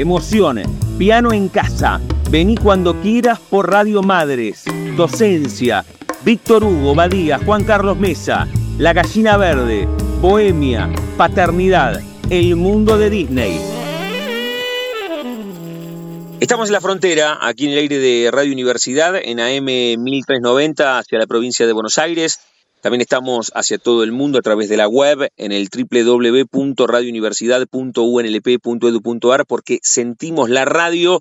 emociones, piano en casa, vení cuando quieras por Radio Madres, docencia, Víctor Hugo, Badía, Juan Carlos Mesa, La Gallina Verde, Bohemia, Paternidad, El Mundo de Disney. Estamos en la frontera, aquí en el aire de Radio Universidad, en AM 1390 hacia la provincia de Buenos Aires. También estamos hacia todo el mundo a través de la web en el www.radiouniversidad.unlp.edu.ar porque sentimos la radio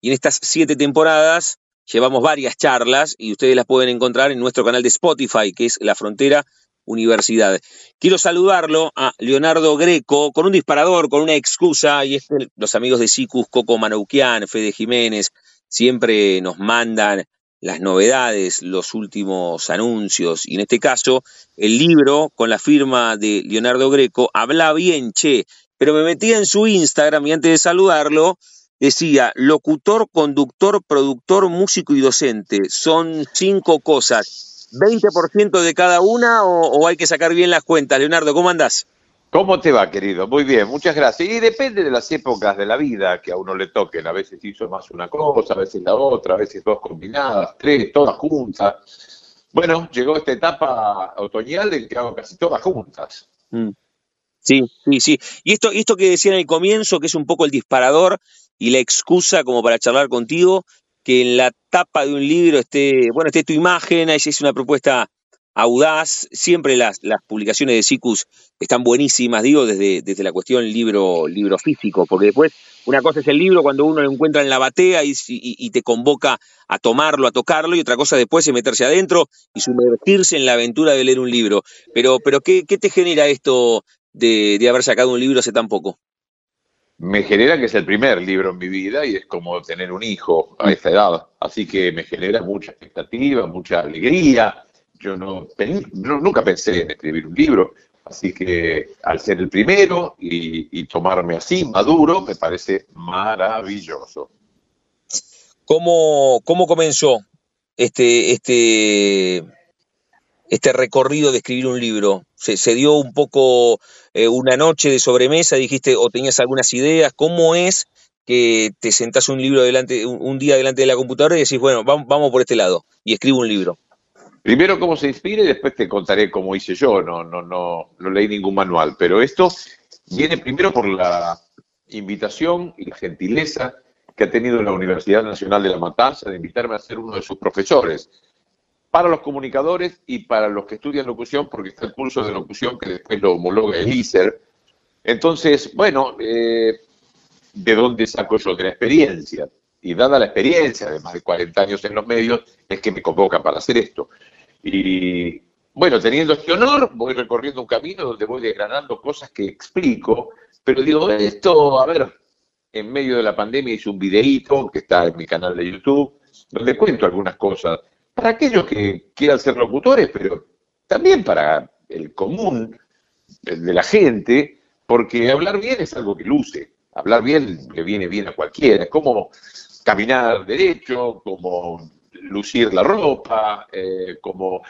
y en estas siete temporadas llevamos varias charlas y ustedes las pueden encontrar en nuestro canal de Spotify, que es La Frontera Universidad. Quiero saludarlo a Leonardo Greco con un disparador, con una excusa, y es los amigos de SICUS, Coco Manoukian, Fede Jiménez, siempre nos mandan las novedades, los últimos anuncios, y en este caso, el libro con la firma de Leonardo Greco, habla bien, che, pero me metía en su Instagram y antes de saludarlo, decía, locutor, conductor, productor, músico y docente. Son cinco cosas. ¿20% de cada una o, hay que sacar bien las cuentas? Leonardo, ¿cómo andás? ¿Cómo te va, querido? Muy bien, muchas gracias. Y depende de las épocas de la vida que a uno le toquen. A veces hizo más una cosa, a veces la otra, a veces dos combinadas, tres, todas juntas. Bueno, llegó esta etapa otoñal en que hago casi todas juntas. Mm. Sí, sí, sí. Y esto, esto que decía en el comienzo, que es un poco el disparador y la excusa como para charlar contigo, que en la tapa de un libro esté, bueno, esté tu imagen, ahí es una propuesta audaz, siempre las, las publicaciones de SICUS están buenísimas, digo, desde, desde la cuestión libro, libro físico, porque después una cosa es el libro cuando uno lo encuentra en la batea y, y, te convoca a tomarlo, a tocarlo, y otra cosa después es meterse adentro y sumergirse en la aventura de leer un libro. Pero, pero ¿qué, qué te genera esto de, de haber sacado un libro hace tan poco? me genera que es el primer libro en mi vida y es como tener un hijo a esa edad. Así que me genera mucha expectativa, mucha alegría, yo no, nunca pensé en escribir un libro, así que al ser el primero y, tomarme así, maduro, me parece maravilloso. ¿Cómo, cómo comenzó este, este, este recorrido de escribir un libro? ¿Se, dio un poco eh, una noche de sobremesa, dijiste, o tenías algunas ideas? ¿Cómo es que te sentás un libro delante, un, día delante de la computadora y decís, bueno, vamos, vamos por este lado y escribo un libro? Primero cómo se inspira y después te contaré cómo hice yo. No, no, no, no leí ningún manual, pero esto viene primero por la invitación y la gentileza que ha tenido la Universidad Nacional de La Matanza de invitarme a ser uno de sus profesores para los comunicadores y para los que estudian locución, porque está el curso de locución que después lo homologa el ISER. Entonces, bueno, eh, ¿de dónde saco yo? De la experiencia. Y dada la experiencia de más de 40 años en los medios, es que me convocan para hacer esto. Y bueno, teniendo este honor, voy recorriendo un camino donde voy desgranando cosas que explico, pero digo, esto, a ver, en medio de la pandemia hice un videíto que está en mi canal de YouTube, donde cuento algunas cosas para aquellos que quieran ser locutores, pero también para el común de la gente, porque hablar bien es algo que luce, hablar bien le viene bien a cualquiera, es como caminar derecho, como lucir la ropa, eh, como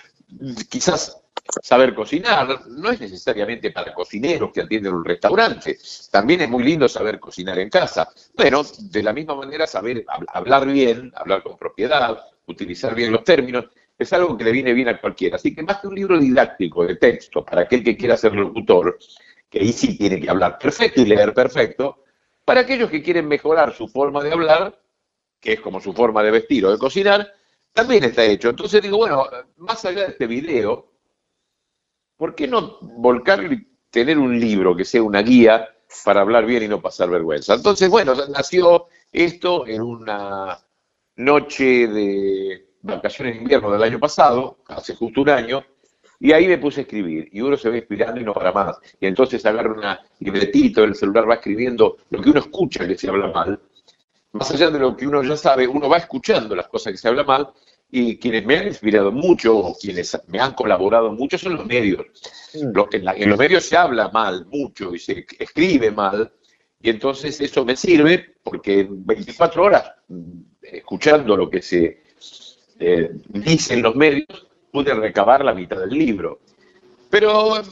quizás saber cocinar, no es necesariamente para cocineros que atienden un restaurante, también es muy lindo saber cocinar en casa. Bueno, de la misma manera saber hablar bien, hablar con propiedad, utilizar bien los términos, es algo que le viene bien a cualquiera. Así que más que un libro didáctico de texto para aquel que quiera ser locutor, que ahí sí tiene que hablar perfecto y leer perfecto, para aquellos que quieren mejorar su forma de hablar, que es como su forma de vestir o de cocinar, también está hecho. Entonces digo, bueno, más allá de este video, ¿por qué no volcar y tener un libro que sea una guía para hablar bien y no pasar vergüenza? Entonces, bueno, nació esto en una noche de vacaciones de invierno del año pasado, hace justo un año, Y ahí me puse a escribir, y uno se va inspirando y no para más. Y entonces agarra una libretito, el celular va escribiendo lo que uno escucha que se habla mal. Más allá de lo que uno ya sabe, uno va escuchando las cosas que se habla mal, y quienes me han inspirado mucho, o quienes me han colaborado mucho, son los medios. Mm. en, en, los medios se habla mal, mucho, y se escribe mal, y entonces eso me sirve porque en 24 horas, mm, escuchando lo que se eh, dice en los medios, pude recabar la mitad del libro. Pero eh,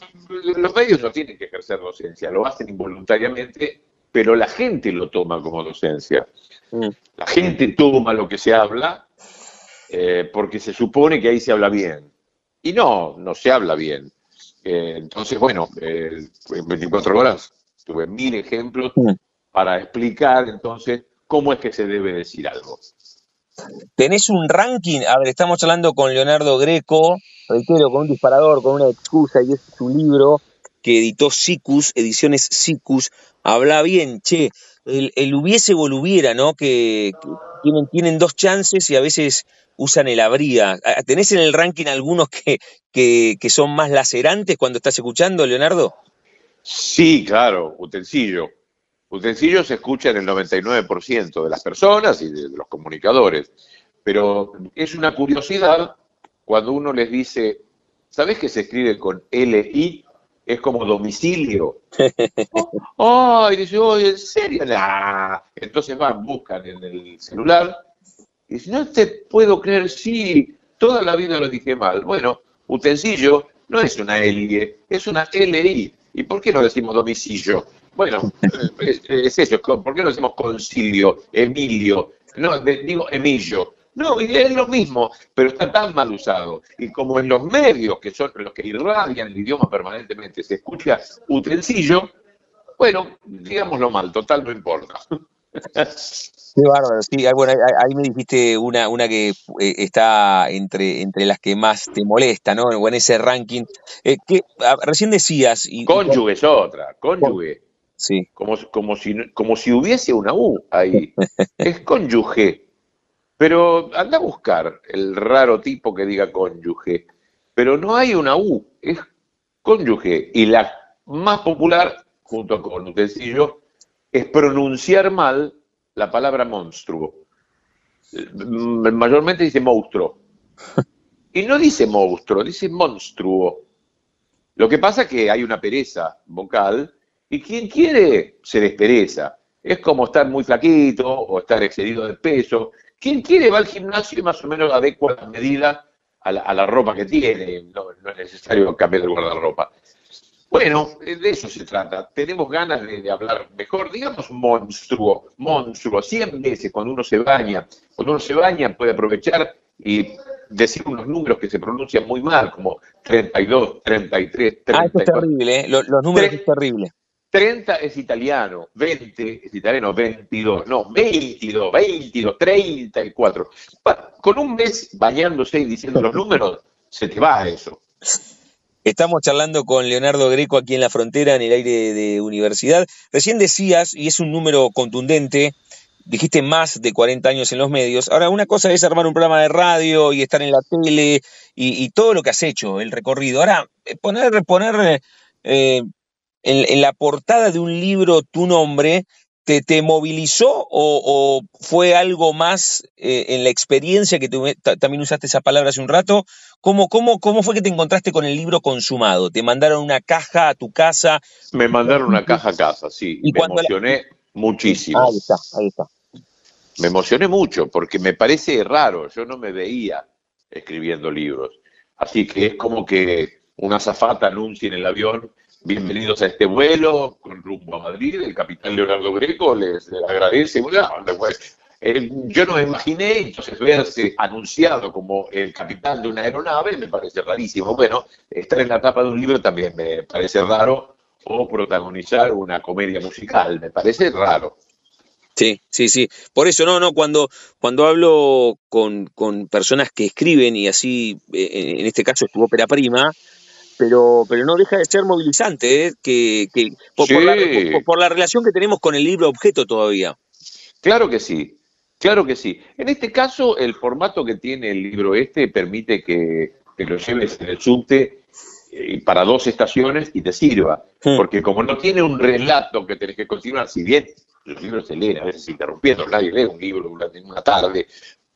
los medios no tienen que ejercer docencia, lo hacen involuntariamente, pero la gente lo toma como docencia. Mm. La gente toma lo que se habla eh, porque se supone que ahí se habla bien. Y no, no se habla bien. Eh, entonces, bueno, en 24 horas tuve mil ejemplos mm. para explicar entonces cómo es que se debe decir algo. Tenés un ranking, a ver, estamos hablando con Leonardo Greco, reitero, con un disparador, con una excusa, y es su libro que editó Sicus, Ediciones Sicus, habla bien, che, el, hubiese volviera, ¿no? Que, tienen, dos chances y a veces usan el habría. ¿Tenés en el ranking algunos que, que, son más lacerantes cuando estás escuchando, Leonardo? Sí, claro, utensilio. Utensilio se escucha en el 99% de las personas y de los comunicadores, pero es una curiosidad cuando uno les dice, ¿sabes que se escribe con LI? Es como domicilio. oh, y dice, oye, ¿en serio? Entonces van, buscan en el celular y dicen, no te puedo creer, sí, toda la vida lo dije mal. Bueno, utensilio no es una LI, es una LI. ¿Y por qué no decimos domicilio? Bueno, es, eso, ¿por qué no decimos concilio, Emilio? No, digo Emilio. No, es lo mismo, pero está tan mal usado. Y como en los medios, que son los que irradian el idioma permanentemente, se escucha utensilio, bueno, digámoslo mal, total no importa. Qué bárbaro, sí, bueno, ahí me dijiste una, una que eh, está entre, entre las que más te molesta, ¿no? O en ese ranking. Eh, que, recién decías... Y, cónyuge es otra, cónyuge. Sí. Como, como, si, como si hubiese una U ahí. es cónyuge. Pero anda a buscar el raro tipo que diga cónyuge. Pero no hay una U, es cónyuge. Y la más popular, junto con utensilio, es pronunciar mal la palabra monstruo. Mm, mayormente dice monstruo. Y no dice monstruo, dice monstruo. Lo que pasa es que hay una pereza vocal y quien quiere se despereza. Es como estar muy flaquito o estar excedido de peso. Quien quiere va al gimnasio y más o menos adecua la medida a la, ropa que tiene. No, no, es necesario cambiar el guardarropa. Bueno, de eso se trata. Tenemos ganas de, hablar mejor, digamos monstruo, monstruo, 100 veces cuando uno se baña. Cuando uno se baña puede aprovechar y decir unos números que se pronuncian muy mal, como 32, 33, 34. Ah, eso es terrible, ¿eh? los, números es terrible. 30 es italiano, 20 es italiano, 22, no, 22, 22, 34. Con un mes bañándose y diciendo los números, se te va eso. Estamos charlando con Leonardo Greco aquí en la frontera, en el aire de universidad. Recién decías, y es un número contundente, dijiste más de 40 años en los medios. Ahora, una cosa es armar un programa de radio y estar en la tele y, todo lo que has hecho, el recorrido. Ahora, eh, poner, poner eh, en, la portada de un libro tu nombre, ¿te, te movilizó o, fue algo más eh, en la experiencia que también usaste esa palabra hace un rato? ¿Cómo, cómo, ¿Cómo fue que te encontraste con el libro consumado? ¿Te mandaron una caja a tu casa? Me mandaron una caja a casa, sí. ¿Y me emocioné muchísimo. Ahí está, ahí está. Me emocioné mucho porque me parece raro, yo no me veía escribiendo libros. Así que es como que una zafata anuncia en el avión bienvenidos a este vuelo con rumbo a Madrid. El capitán Leonardo Greco les, agradece. Eh, yo no imaginé, entonces verse anunciado como el capitán de una aeronave me parece rarísimo. Bueno, estar en la tapa de un libro también me parece raro, o protagonizar una comedia musical, me parece raro. Sí, sí, sí. Por eso, no, no, cuando, cuando hablo con, con personas que escriben, y así, eh, en este caso es tu ópera prima, pero, pero no deja de ser movilizante, ¿eh? que, por, la, relación que tenemos con el libro objeto todavía. Claro que sí, claro que sí. En este caso, el formato que tiene el libro este permite que, lo lleves en el subte eh, para dos estaciones y te sirva. Hmm. Porque como no tiene un relato que tenés que continuar, si bien los libros se leen a veces interrumpiendo, nadie lee un libro durante una tarde,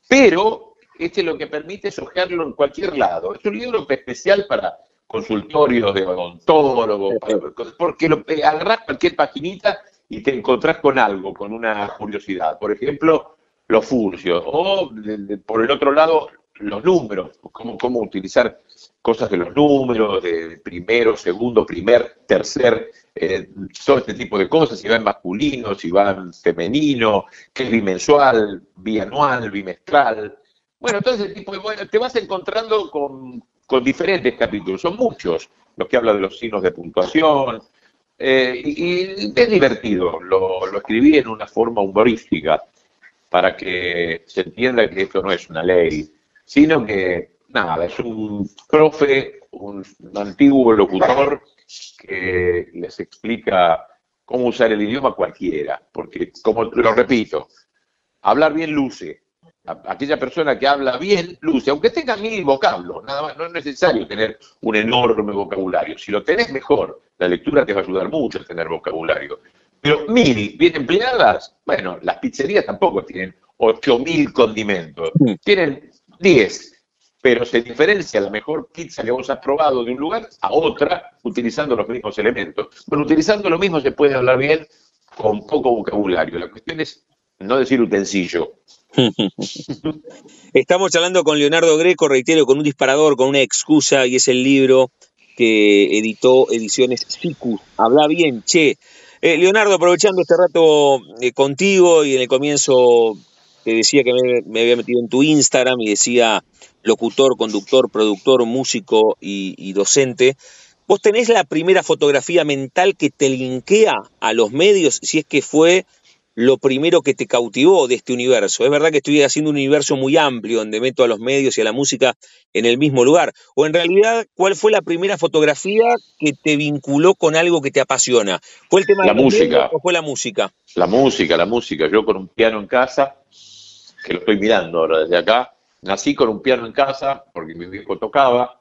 pero este lo que permite es hojearlo en cualquier lado. Es un libro especial para consultorios de odontólogos, para- porque lo, eh, agarrás cualquier paginita y te encontrás con algo, con una curiosidad. Por ejemplo, los furcios, o de- de- por el otro lado, los números, cómo, cómo utilizar cosas de los números, de primero, segundo, primer, tercer, eh, todo este tipo de cosas, si va en masculino, si va en femenino, qué es bimensual, bianual, bimestral. Bueno, todo ese tipo de, bueno, te vas encontrando con, con diferentes capítulos, son muchos los que hablan de los signos de puntuación, eh, y, y es divertido, lo, lo escribí en una forma humorística para que se entienda que esto no es una ley, sino que, nada, es un profe, un antiguo locutor que les explica cómo usar el idioma cualquiera, porque, como lo repito, hablar bien luce. Aquella persona que habla bien luce, aunque tenga mil vocablos, nada más, no es necesario tener un enorme vocabulario. Si lo tenés mejor, la lectura te va a ayudar mucho a tener vocabulario. Pero mil bien empleadas, bueno, las pizzerías tampoco tienen ocho mil condimentos, tienen 10, pero se diferencia la mejor pizza que vos has probado de un lugar a otra utilizando los mismos elementos. Bueno, utilizando lo mismo se puede hablar bien con poco vocabulario. La cuestión es no decir utensilio. Estamos charlando con Leonardo Greco, reitero, con un disparador, con una excusa, y es el libro que editó Ediciones Sicus. Habla bien, che. Eh, Leonardo, aprovechando este rato eh, contigo y en el comienzo te decía que me, me había metido en tu Instagram y decía locutor, conductor, productor, músico y, y docente. ¿Vos tenés la primera fotografía mental que te linkea a los medios, si es que fue lo primero que te cautivó de este universo? Es verdad que estoy haciendo un universo muy amplio donde meto a los medios y a la música en el mismo lugar. O en realidad, ¿cuál fue la primera fotografía que te vinculó con algo que te apasiona? ¿Fue el tema La de música. o fue la música? La música, la música. Yo con un piano en casa, que lo estoy mirando ahora desde acá, nací con un piano en casa porque mi viejo tocaba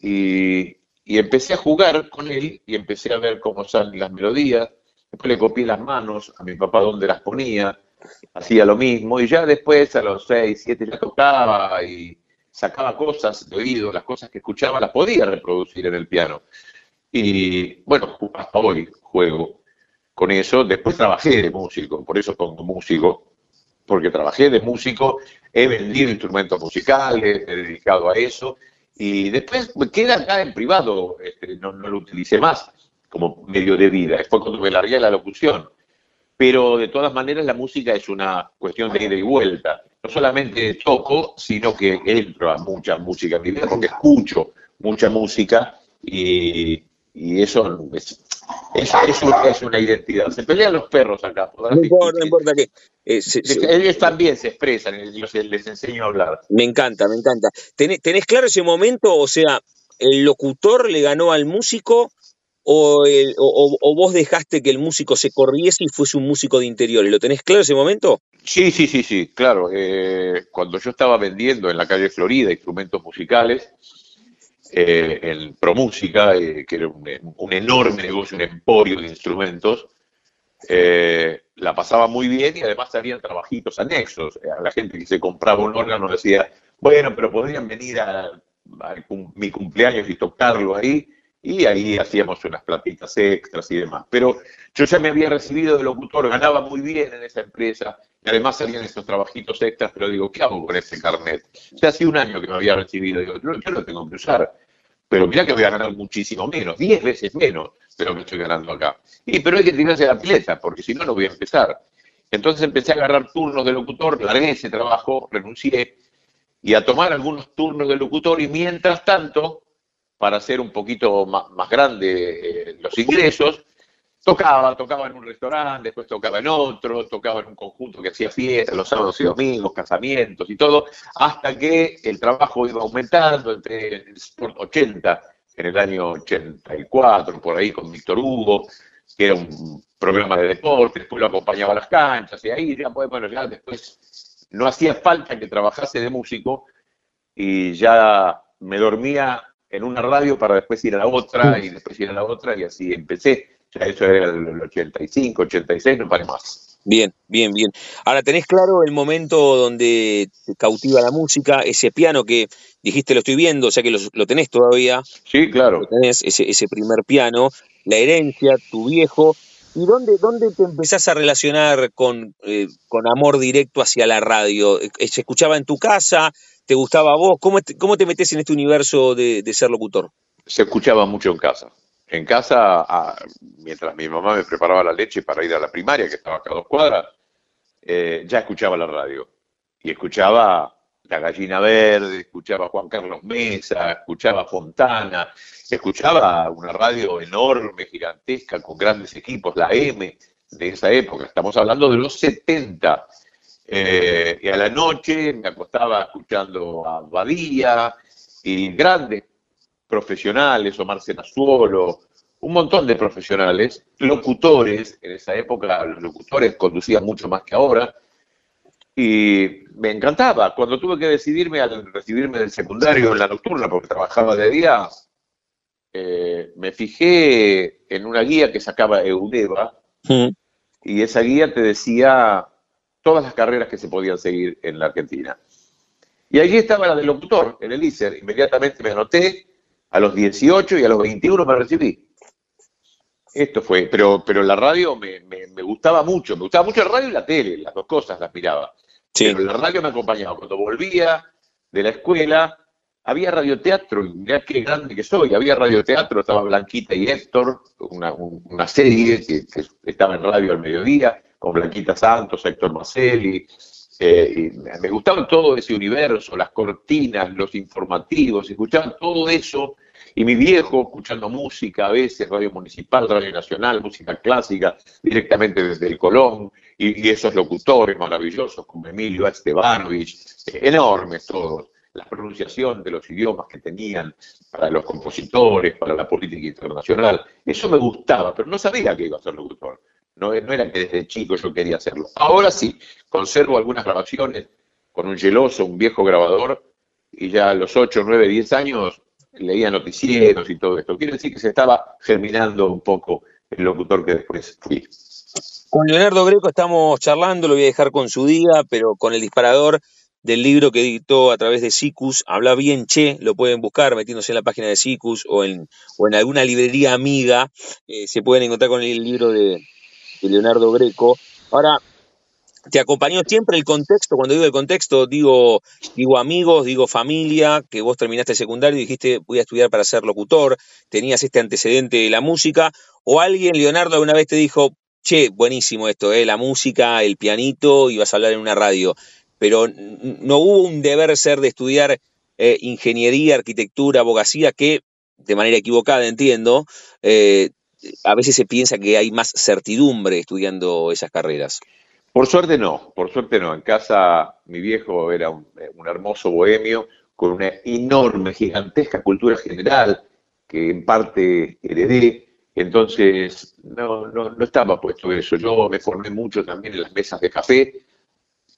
y, y empecé a jugar con él y empecé a ver cómo salen las melodías. Después le copié las manos a mi papá dónde las ponía, hacía lo mismo y ya después a los 6, 7 ya tocaba y sacaba cosas de oído, las cosas que escuchaba las podía reproducir en el piano. Y bueno, hasta hoy juego con eso. Después trabajé de músico, por eso pongo músico, porque trabajé de músico, he vendido instrumentos musicales, he dedicado a eso, y después me queda acá en privado, este, no lo utilicé más como medio de vida, después cuando me largué la locución. Pero de todas maneras la música es una cuestión de ida y vuelta. No solamente toco, sino que entro a mucha música en mi vida, porque escucho mucha música y, y eso es, es, es un- es una identidad. Se pelean los perros acá. No importa, no importa qué. Eh, se- Ellos también se expresan, yo les enseño a hablar. me encanta, me encanta. ¿Tenés, tenés claro ese momento? O sea, ¿el locutor le ganó al músico o, vos dejaste que el músico se corriese y fuese un músico de interiores? ¿Lo tenés claro ese momento? Sí, sí, sí, sí, claro. eh, cuando yo estaba vendiendo en la calle Florida instrumentos musicales, eh, en Promúsica, eh, que era un, enorme negocio, un emporio de instrumentos, la pasaba muy bien y además habían trabajitos anexos. A la gente que se compraba un órgano decía, bueno, pero podrían venir a, mi cumpleaños y tocarlo ahí, y ahí hacíamos unas platitas extras y demás. Pero yo ya me había recibido de locutor, ganaba muy bien en esa empresa, y además salían estos trabajitos extras, pero digo, ¿qué hago con ese carnet? Sea, hace un año que me había recibido, digo, yo, yo lo tengo que usar. Pero mirá que voy a ganar muchísimo menos, 10 veces menos de lo que estoy ganando acá. Y pero hay que tirarse la pileta, porque si no, no voy a empezar. Entonces empecé a agarrar turnos de locutor, largué ese trabajo, renuncié, y a tomar algunos turnos de locutor, y mientras tanto, para hacer un poquito más, grande eh, los ingresos, tocaba, tocaba en un restaurante, después tocaba en otro, tocaba en un conjunto que hacía fiestas los sábados y domingos, casamientos y todo, hasta que el trabajo iba aumentando, entre el Sport 80 en el año 84, por ahí con Víctor Hugo, que era un programa de deporte, después lo acompañaba a las canchas, y ahí ya, pues, bueno, ya después no hacía falta que trabajase de músico y ya me dormía en una radio para después ir a la otra y después ir a la otra y así empecé. Ya eso era el 85, 86, no paré más. Bien, bien, bien. Ahora, ¿tenés claro el momento donde te cautiva la música, ese piano que dijiste lo estoy viendo, o sea que lo, tenés todavía? Sí, claro. tenés, ese, ese primer piano, la herencia, tu viejo. ¿Y dónde, dónde te empezás a relacionar con, eh, con amor directo hacia la radio? Eh, ¿Se escuchaba en tu casa? ¿Te gustaba a vos? ¿Cómo te, cómo te metes en este universo de, ser locutor? Se escuchaba mucho en casa. En casa, mientras mi mamá me preparaba la leche para ir a la primaria, que estaba acá a dos cuadras, eh, ya escuchaba la radio. Y escuchaba La Gallina Verde, escuchaba Juan Carlos Mesa, escuchaba Fontana, escuchaba una radio enorme, gigantesca, con grandes equipos, la M de esa época. Estamos hablando de los 70. Eh, y a la noche me acostaba escuchando a Badía y grandes profesionales, Omar Senazuolo, un montón de profesionales, locutores, en esa época los locutores conducían mucho más que ahora, y me encantaba. Cuando tuve que decidirme al recibirme del secundario en la nocturna, porque trabajaba de día, eh, me fijé en una guía que sacaba Eudeva, mm. y esa guía te decía todas las carreras que se podían seguir en la Argentina. Y allí estaba la de locutor, en el ISER. Inmediatamente me anoté, a los 18 y a los 21 me recibí. Esto fue, pero, pero la radio me, gustaba mucho, me gustaba mucho la radio y la tele, las dos cosas las miraba. Pero la radio me acompañaba. Cuando volvía de la escuela, había radioteatro, y mirá qué grande que soy, había radioteatro, estaba Blanquita y Héctor, una, serie que, que, estaba en radio al mediodía, con Blanquita Santos, Héctor Marcelli. Eh, me gustaba todo ese universo, las cortinas, los informativos, escuchaba todo eso. Y mi viejo escuchando música, a veces radio municipal, radio nacional, música clásica, directamente desde el Colón, y, esos locutores maravillosos como Emilio Estebanovich, eh, enormes todos la pronunciación de los idiomas que tenían para los compositores, para la política internacional. Eso me gustaba, pero no sabía que iba a ser locutor. No, era que desde chico yo quería hacerlo. Ahora sí, conservo algunas grabaciones con un geloso, un viejo grabador, y ya a los 8, 9, 10 años leía noticieros y todo esto. Quiere decir que se estaba germinando un poco el locutor que después fui. Con Leonardo Greco estamos charlando, lo voy a dejar con su día, pero con el disparador del libro que editó a través de Sicus, habla bien Che, lo pueden buscar metiéndose en la página de Sicus o en, o en alguna librería amiga, eh, se pueden encontrar con el libro de, Leonardo Greco. Ahora, ¿te acompañó siempre el contexto? Cuando digo el contexto, digo, digo amigos, digo familia, que vos terminaste secundario y dijiste voy a estudiar para ser locutor, tenías este antecedente de la música, o alguien, Leonardo, alguna vez te dijo, che, buenísimo esto, eh, la música, el pianito, y vas a hablar en una radio, pero no hubo un deber ser de estudiar eh, ingeniería, arquitectura, abogacía, que de manera equivocada entiendo, eh, a veces se piensa que hay más certidumbre estudiando esas carreras. Por suerte no, por suerte no. En casa mi viejo era un, hermoso bohemio con una enorme, gigantesca cultura general que en parte heredé. Entonces, no, no, no estaba puesto eso. Yo me formé mucho también en las mesas de café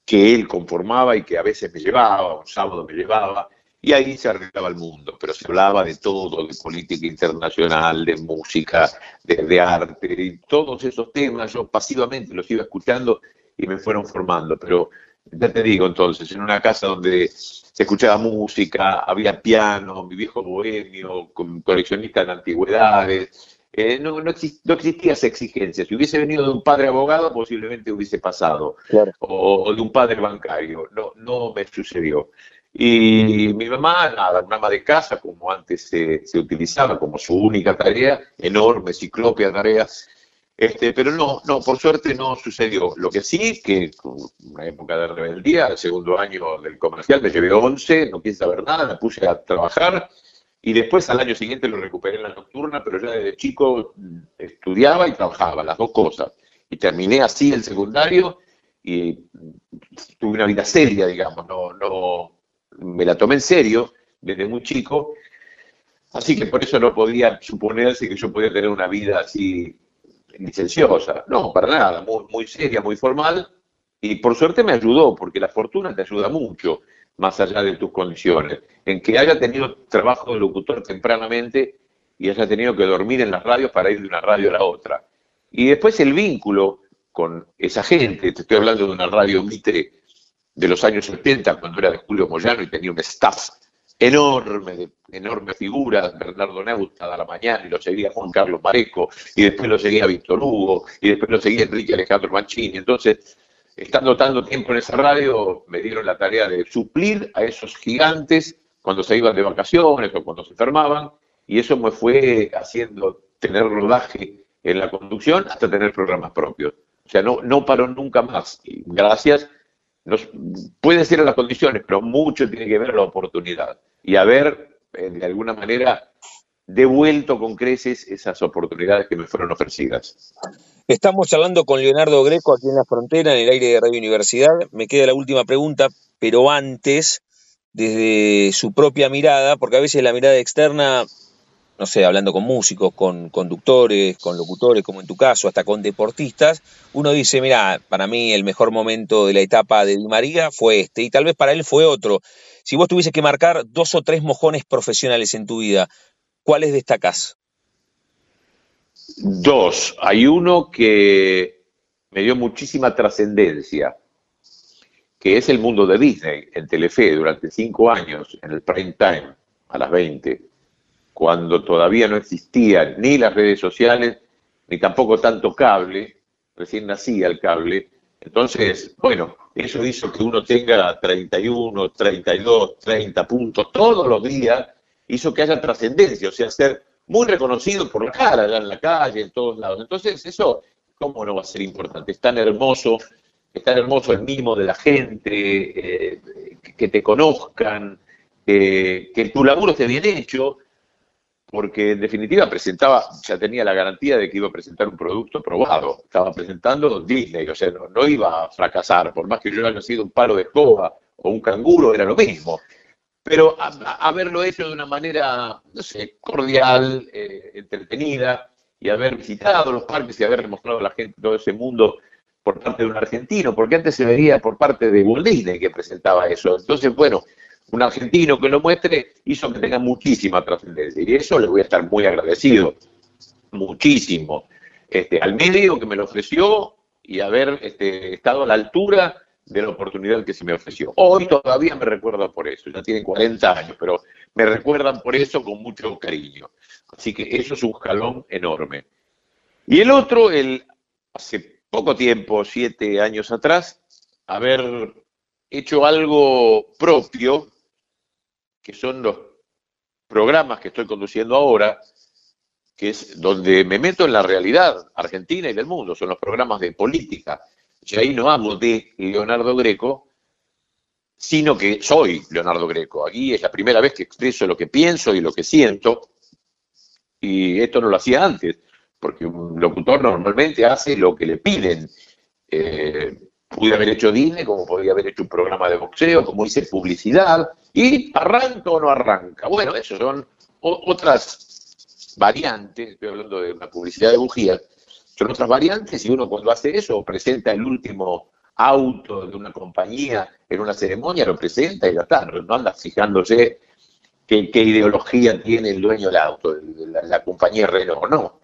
que él conformaba y que a veces me llevaba, un sábado me llevaba, y ahí se arreglaba el mundo, pero se hablaba de todo, de política internacional, de música, de, arte, y todos esos temas, yo pasivamente los iba escuchando y me fueron formando, pero ya te digo entonces, en una casa donde se escuchaba música, había piano, mi viejo bohemio, coleccionista de antigüedades, eh, no, no, existía esa exigencia. Si hubiese venido de un padre abogado, posiblemente hubiese pasado, o, o, de un padre bancario. No, no me sucedió. Y mi mamá, nada, una ama de casa, como antes se, utilizaba como su única tarea, enorme, ciclopia tarea, este, pero no, no, por suerte no sucedió. Lo que sí, que una época de rebeldía, el segundo año del comercial me llevé 11, no quise saber nada, me puse a trabajar y después al año siguiente lo recuperé en la nocturna, pero ya desde chico estudiaba y trabajaba, las dos cosas. Y terminé así el secundario y tuve una vida seria, digamos, no, no, me la tomé en serio desde muy chico, así que por eso no podía suponerse que yo podía tener una vida así licenciosa. No, para nada, muy, muy seria, muy formal, Y por suerte me ayudó, porque la fortuna te ayuda mucho, más allá de tus condiciones. En que haya tenido trabajo de locutor tempranamente y haya tenido que dormir en las radios para ir de una radio a la otra. Y después el vínculo con esa gente, te estoy hablando de una radio Mitre de los años 70, cuando era de Julio Moyano y tenía un staff enorme, de enorme figura, Bernardo Neusta a la mañana, y lo seguía Juan Carlos Mareco, y después lo seguía Víctor Hugo, y después lo seguía Enrique Alejandro Mancini. Entonces, estando tanto tiempo en esa radio, me dieron la tarea de suplir a esos gigantes cuando se iban de vacaciones o cuando se enfermaban, y eso me fue haciendo tener rodaje en la conducción hasta tener programas propios. O sea, no, no paró nunca más. Y gracias, puede ser las condiciones, pero mucho tiene que ver la oportunidad y haber, eh, de alguna manera, devuelto con creces esas oportunidades que me fueron ofrecidas. Estamos charlando con Leonardo Greco aquí en la frontera, en el aire de Radio Universidad. Me queda la última pregunta, pero antes, desde su propia mirada, porque a veces la mirada externa no sé, hablando con músicos, con conductores, con locutores, como en tu caso, hasta con deportistas, uno dice, mira, para mí el mejor momento de la etapa de Di María fue este, y tal vez para él fue otro. Si vos tuviese que marcar dos o tres mojones profesionales en tu vida, ¿cuáles destacás? Dos. Hay uno que me dio muchísima trascendencia, que es el mundo de Disney en Telefe durante cinco años, en el prime time, a las 20 cuando todavía no existían ni las redes sociales, ni tampoco tanto cable, recién nacía el cable. Entonces, bueno, eso hizo que uno tenga 31, 32, 30 puntos todos los días, hizo que haya trascendencia, o sea, ser muy reconocido por la cara, allá en la calle, en todos lados. Entonces, eso, ¿cómo no va a ser importante? Es tan hermoso, es tan hermoso el mimo de la gente, eh, que te conozcan, que tu laburo esté bien hecho, porque en definitiva presentaba, ya tenía la garantía de que iba a presentar un producto probado, estaba presentando Disney, o sea, no, iba a fracasar, por más que yo haya sido un palo de escoba o un canguro, era lo mismo. Pero haberlo hecho de una manera, no sé, cordial, eh, entretenida, y haber visitado los parques y haber demostrado a la gente todo ese mundo por parte de un argentino, porque antes se veía por parte de Walt Disney que presentaba eso. Entonces, bueno, un argentino que lo muestre hizo que tenga muchísima trascendencia. Y eso le voy a estar muy agradecido, muchísimo, este, al medio que me lo ofreció y haber este, estado a la altura de la oportunidad que se me ofreció. Hoy todavía me recuerdan por eso, ya tienen 40 años, pero me recuerdan por eso con mucho cariño. Así que eso es un jalón enorme. Y el otro, el hace poco tiempo, siete años atrás, haber hecho algo propio que son los programas que estoy conduciendo ahora, que es donde me meto en la realidad argentina y del mundo, son los programas de política. Y ahí no hablo de Leonardo Greco, sino que soy Leonardo Greco. Aquí es la primera vez que expreso lo que pienso y lo que siento, y esto no lo hacía antes, porque un locutor normalmente hace lo que le piden. Eh, pude haber hecho Disney, como podía haber hecho un programa de boxeo, como hice publicidad, y arranca o no arranca. Bueno, eso son otras variantes, estoy hablando de una publicidad de bujías, son otras variantes y uno cuando hace eso presenta el último auto de una compañía en una ceremonia, lo presenta y ya está, no anda fijándose qué, qué ideología tiene el dueño del auto, la, la compañía Renault, no.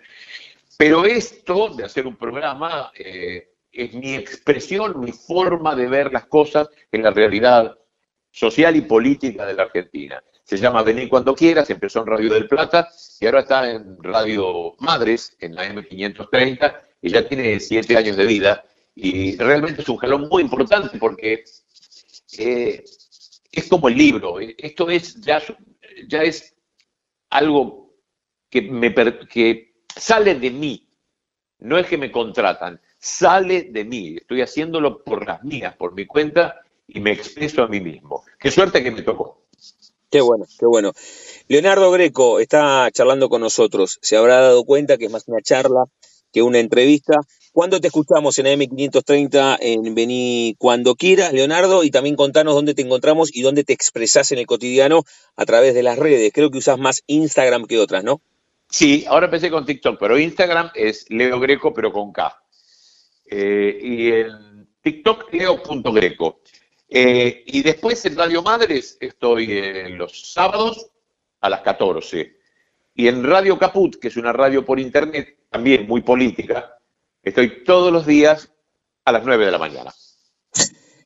Pero esto de hacer un programa eh, es mi expresión, mi forma de ver las cosas en la realidad social y política de la Argentina. Se llama Vení cuando quieras, empezó en Radio del Plata y ahora está en Radio Madres, en la M530, y ya tiene siete años de vida. Y realmente es un jalón muy importante porque eh, es como el libro. Esto es ya, ya es algo que, me, que sale de mí. No es que me contratan, sale de mí, estoy haciéndolo por las mías, por mi cuenta y me expreso a mí mismo. Qué suerte que me tocó. Qué bueno, qué bueno. Leonardo Greco está charlando con nosotros. Se habrá dado cuenta que es más una charla que una entrevista. ¿Cuándo te escuchamos en AM530 en Vení cuando quieras, Leonardo? Y también contanos dónde te encontramos y dónde te expresás en el cotidiano a través de las redes. Creo que usas más Instagram que otras, ¿no? Sí, ahora empecé con TikTok, pero Instagram es Leo Greco, pero con K. Eh, y en TikTok leo.greco. Eh, y después en Radio Madres estoy los sábados a las 14. Y en Radio Caput, que es una radio por internet, también muy política, estoy todos los días a las 9 de la mañana.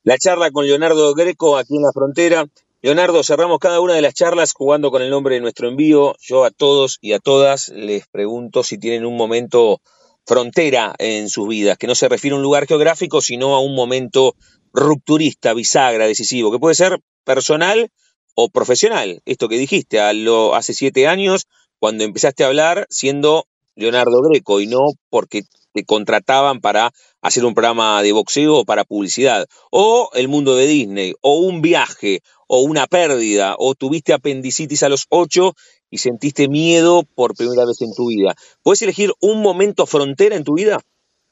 La charla con Leonardo Greco aquí en la frontera. Leonardo, cerramos cada una de las charlas jugando con el nombre de nuestro envío. Yo a todos y a todas les pregunto si tienen un momento frontera en sus vidas, que no se refiere a un lugar geográfico, sino a un momento rupturista, bisagra, decisivo, que puede ser personal o profesional. Esto que dijiste, a lo, hace siete años, cuando empezaste a hablar siendo Leonardo Greco y no porque te contrataban para hacer un programa de boxeo o para publicidad, o el mundo de Disney, o un viaje, o una pérdida, o tuviste apendicitis a los ocho y sentiste miedo por primera vez en tu vida. ¿Puedes elegir un momento frontera en tu vida?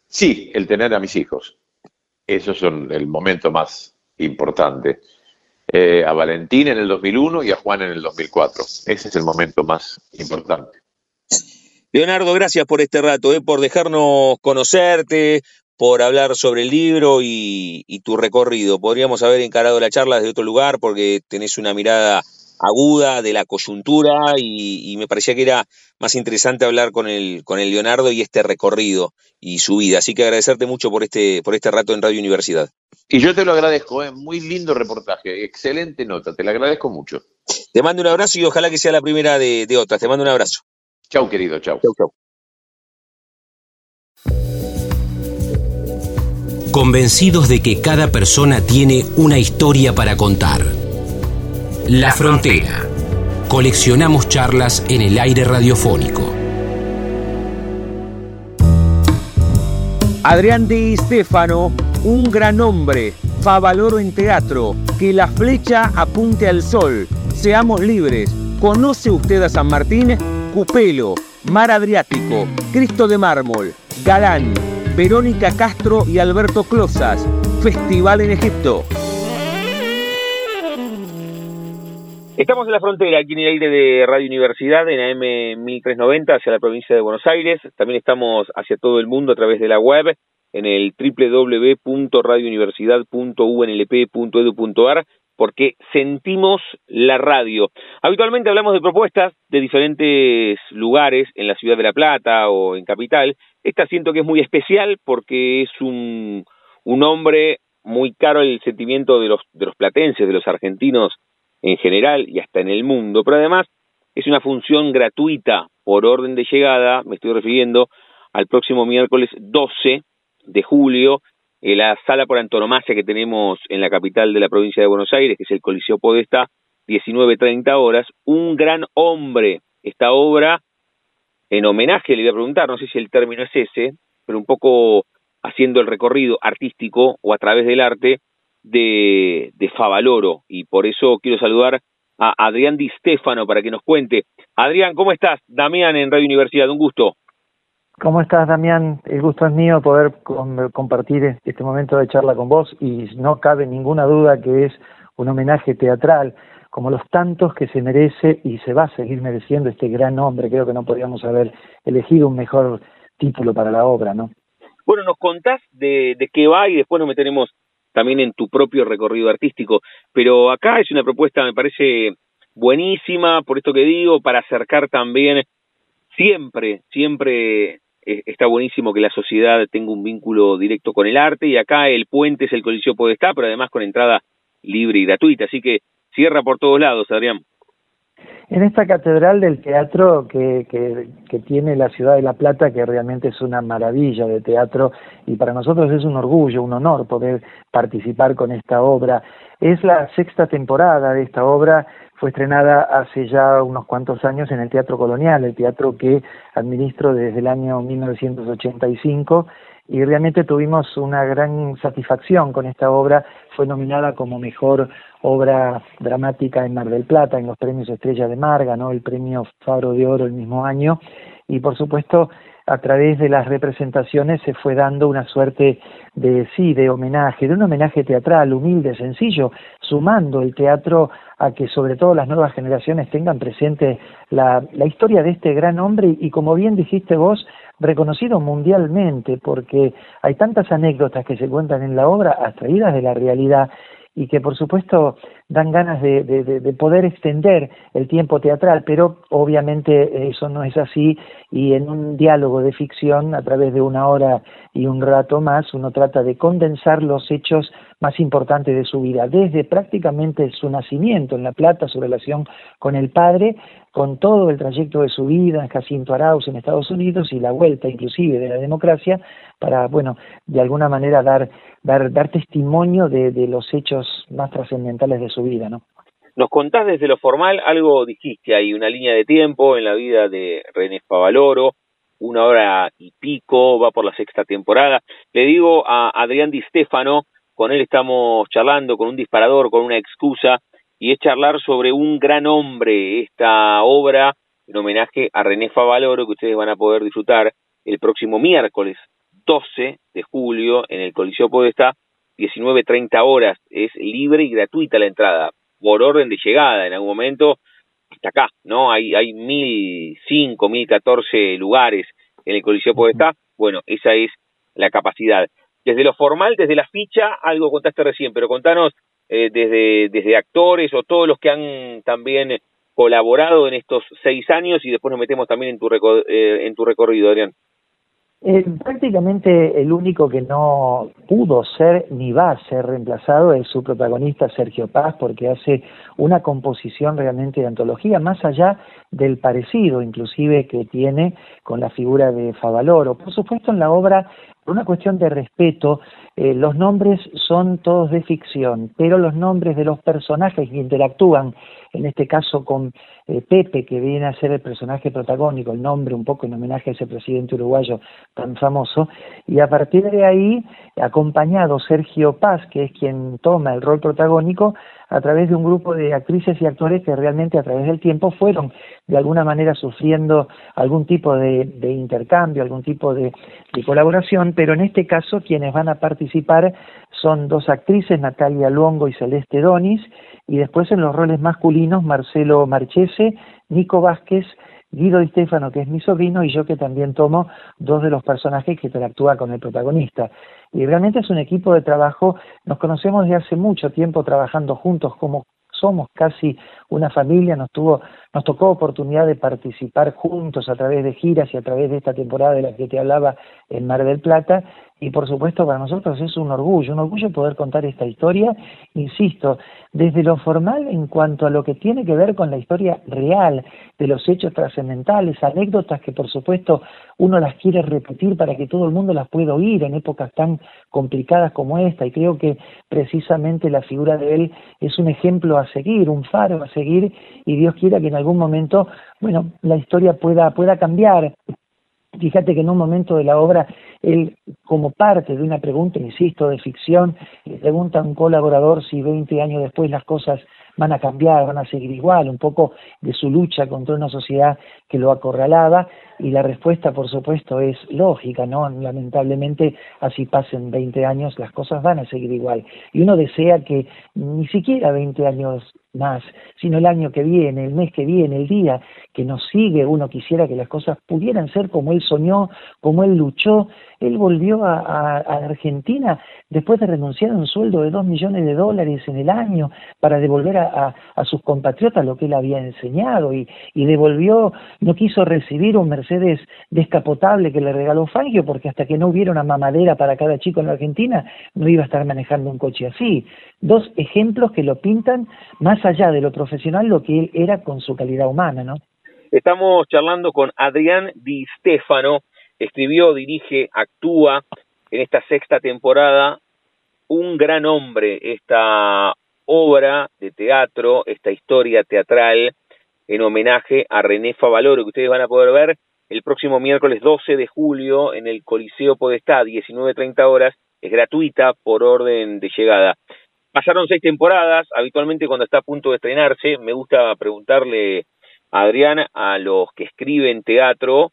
Sí, el tener a mis hijos. Esos son el momento más importante. Eh, a Valentín en el 2001 y a Juan en el 2004. Ese es el momento más importante. Leonardo, gracias por este rato, eh, por dejarnos conocerte, por hablar sobre el libro y, y, tu recorrido. Podríamos haber encarado la charla desde otro lugar porque tenés una mirada aguda de la coyuntura y, y, me parecía que era más interesante hablar con el, con el Leonardo y este recorrido y su vida. Así que agradecerte mucho por este, por este rato en Radio Universidad. Y yo te lo agradezco, ¿eh? muy lindo reportaje, excelente nota, te lo agradezco mucho. Te mando un abrazo y ojalá que sea la primera de, de otras. Te mando un abrazo. Chau, querido, chau. Chau, chau. Convencidos de que cada persona tiene una historia para contar. La Frontera. Coleccionamos charlas en el aire radiofónico. Adrián Di Stefano, un gran hombre, favaloro en teatro, que la flecha apunte al sol, seamos libres. ¿Conoce usted a San Martín? Cupelo, Mar Adriático, Cristo de Mármol, Galán, Verónica Castro y Alberto Closas, Festival en Egipto. Estamos en la frontera, aquí en el aire de Radio Universidad, en AM 1390, hacia la provincia de Buenos Aires. También estamos hacia todo el mundo a través de la web, en el www.radiouniversidad.unlp.edu.ar, porque sentimos la radio. Habitualmente hablamos de propuestas de diferentes lugares en la ciudad de La Plata o en Capital. Esta siento que es muy especial porque es un, un hombre muy caro el sentimiento de los, de los platenses, de los argentinos en general y hasta en el mundo, pero además es una función gratuita por orden de llegada, me estoy refiriendo al próximo miércoles 12 de julio, en la sala por antonomasia que tenemos en la capital de la provincia de Buenos Aires, que es el Coliseo Podesta, 19.30 horas, un gran hombre, esta obra en homenaje, le voy a preguntar, no sé si el término es ese, pero un poco haciendo el recorrido artístico o a través del arte de, de Favaloro y por eso quiero saludar a Adrián Di Stefano para que nos cuente. Adrián, ¿cómo estás? Damián en Radio Universidad, un gusto. ¿Cómo estás, Damián? El gusto es mío poder compartir este momento de charla con vos y no cabe ninguna duda que es un homenaje teatral, como los tantos que se merece y se va a seguir mereciendo este gran hombre. Creo que no podríamos haber elegido un mejor título para la obra, ¿no? Bueno, nos contás de, de qué va y después nos meteremos también en tu propio recorrido artístico. Pero acá es una propuesta, me parece buenísima, por esto que digo, para acercar también siempre, siempre eh, está buenísimo que la sociedad tenga un vínculo directo con el arte y acá el puente es el Coliseo Podestá, pero además con entrada libre y gratuita, así que cierra por todos lados, Adrián. En esta catedral del teatro que, que, que, tiene la ciudad de La Plata, que realmente es una maravilla de teatro y para nosotros es un orgullo, un honor poder participar con esta obra. Es la sexta temporada de esta obra, fue estrenada hace ya unos cuantos años en el Teatro Colonial, el teatro que administro desde el año 1985 y realmente tuvimos una gran satisfacción con esta obra. Fue nominada como mejor obra dramática en Mar del Plata, en los premios Estrella de Mar, ganó el premio Faro de Oro el mismo año. Y por supuesto a través de las representaciones se fue dando una suerte de sí, de homenaje, de un homenaje teatral, humilde, sencillo, sumando el teatro a que sobre todo las nuevas generaciones tengan presente la, la historia de este gran hombre. Y como bien dijiste vos, reconocido mundialmente porque hay tantas anécdotas que se cuentan en la obra abstraídas de la realidad y que por supuesto dan ganas de, de, poder extender el tiempo teatral, pero obviamente eso no es así y en un diálogo de ficción a través de una hora y un rato más uno trata de condensar los hechos más importantes de su vida, desde prácticamente su nacimiento en La Plata, su relación con el padre, con todo el trayecto de su vida en Jacinto Arauz en Estados Unidos y la vuelta inclusive de la democracia para, bueno, de alguna manera dar, dar, dar testimonio de, los hechos más trascendentales de su vida, ¿no? Nos contás desde lo formal, algo dijiste, hay una línea de tiempo en la vida de René Favaloro, una hora y pico, va por la sexta temporada. Le digo a Adrián Di Stefano, con él estamos charlando, con un disparador, con una excusa, y es charlar sobre un gran hombre, esta obra en homenaje a René Favaloro, que ustedes van a poder disfrutar el próximo miércoles 12 de julio en el Coliseo Podestá, 19.30 horas. Es libre y gratuita la entrada, por orden de llegada. En algún momento, hasta acá, ¿no? Hay, hay 1.005, 1.014 lugares en el Coliseo Podestá. Bueno, esa es la capacidad desde lo formal, desde la ficha, algo contaste recién, pero contanos eh, desde, desde actores o todos los que han también colaborado en estos seis años y después nos metemos también en tu, eh, en tu recorrido, Adrián. Eh, prácticamente el único que no pudo ser ni va a ser reemplazado es su protagonista Sergio Paz, porque hace una composición realmente de antología, más allá del parecido inclusive que tiene con la figura de Favaloro. Por supuesto, en la obra por una cuestión de respeto, eh, los nombres son todos de ficción, pero los nombres de los personajes que interactúan, en este caso con eh, Pepe, que viene a ser el personaje protagónico, el nombre un poco en homenaje a ese presidente uruguayo tan famoso, y a partir de ahí, acompañado Sergio Paz, que es quien toma el rol protagónico, a través de un grupo de actrices y actores que realmente a través del tiempo fueron de alguna manera sufriendo algún tipo de, intercambio, algún tipo de, colaboración, pero en este caso quienes van a participar son dos actrices, Natalia Luongo y Celeste Donis, y después en los roles masculinos Marcelo Marchese, Nico Vázquez, Guido Di Stefano, que es mi sobrino, y yo que también tomo dos de los personajes que interactúa con el protagonista. Y realmente es un equipo de trabajo, nos conocemos desde hace mucho tiempo trabajando juntos como somos casi una familia, nos tuvo, nos tocó oportunidad de participar juntos a través de giras y a través de esta temporada de la que te hablaba en Mar del Plata, y por supuesto para nosotros es un orgullo, un orgullo poder contar esta historia, insisto, desde lo formal en cuanto a lo que tiene que ver con la historia real de los hechos trascendentales, anécdotas que por supuesto uno las quiere repetir para que todo el mundo las pueda oír en épocas tan complicadas como esta. Y creo que precisamente la figura de él es un ejemplo a seguir, un faro a seguir y Dios quiera que en algún momento, bueno, la historia pueda pueda cambiar, Fíjate que en un momento de la obra, él, como parte de una pregunta, insisto, de ficción, le pregunta a un colaborador si 20 años después las cosas van a cambiar, van a seguir igual, un poco de su lucha contra una sociedad que lo acorralaba, y la respuesta, por supuesto, es lógica, ¿no? Lamentablemente, así pasen 20 años, las cosas van a seguir igual. Y uno desea que ni siquiera 20 años más, sino el año que viene, el mes que viene, el día que nos sigue, uno quisiera que las cosas pudieran ser como él soñó, como él luchó. Él volvió a, Argentina después de renunciar a un sueldo de dos millones de dólares en el año para devolver a, sus compatriotas lo que él había enseñado y, y devolvió, no quiso recibir un Mercedes descapotable que le regaló Fangio porque hasta que no hubiera una mamadera para cada chico en la Argentina no iba a estar manejando un coche así. Dos ejemplos que lo pintan más allá de lo profesional lo que él era con su calidad humana, ¿no? Estamos charlando con Adrián Di Stefano, escribió, dirige, actúa en esta sexta temporada un gran hombre, esta obra de teatro, esta historia teatral en homenaje a René Favaloro, que ustedes van a poder ver el próximo miércoles 12 de julio en el Coliseo Podestá, 19.30 horas, es gratuita por orden de llegada. Pasaron seis temporadas, habitualmente cuando está a punto de estrenarse, me gusta preguntarle a Adrián, a los que escriben teatro,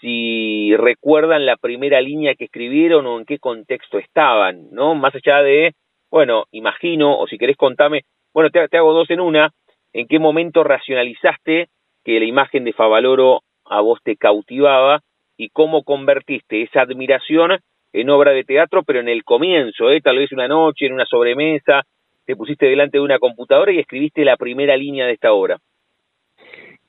si recuerdan la primera línea que escribieron o en qué contexto estaban, ¿no? Más allá de, bueno, imagino, o si querés contame, bueno, te, te hago dos en una, ¿en qué momento racionalizaste que la imagen de Favaloro a vos te cautivaba y cómo convertiste esa admiración en obra de teatro, pero en el comienzo, ¿eh? tal vez una noche, en una sobremesa, te pusiste delante de una computadora y escribiste la primera línea de esta obra.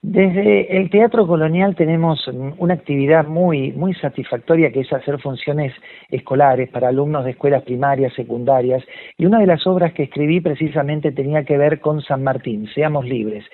Desde el Teatro Colonial tenemos una actividad muy, muy satisfactoria que es hacer funciones escolares para alumnos de escuelas primarias, secundarias, y una de las obras que escribí precisamente tenía que ver con San Martín, Seamos Libres.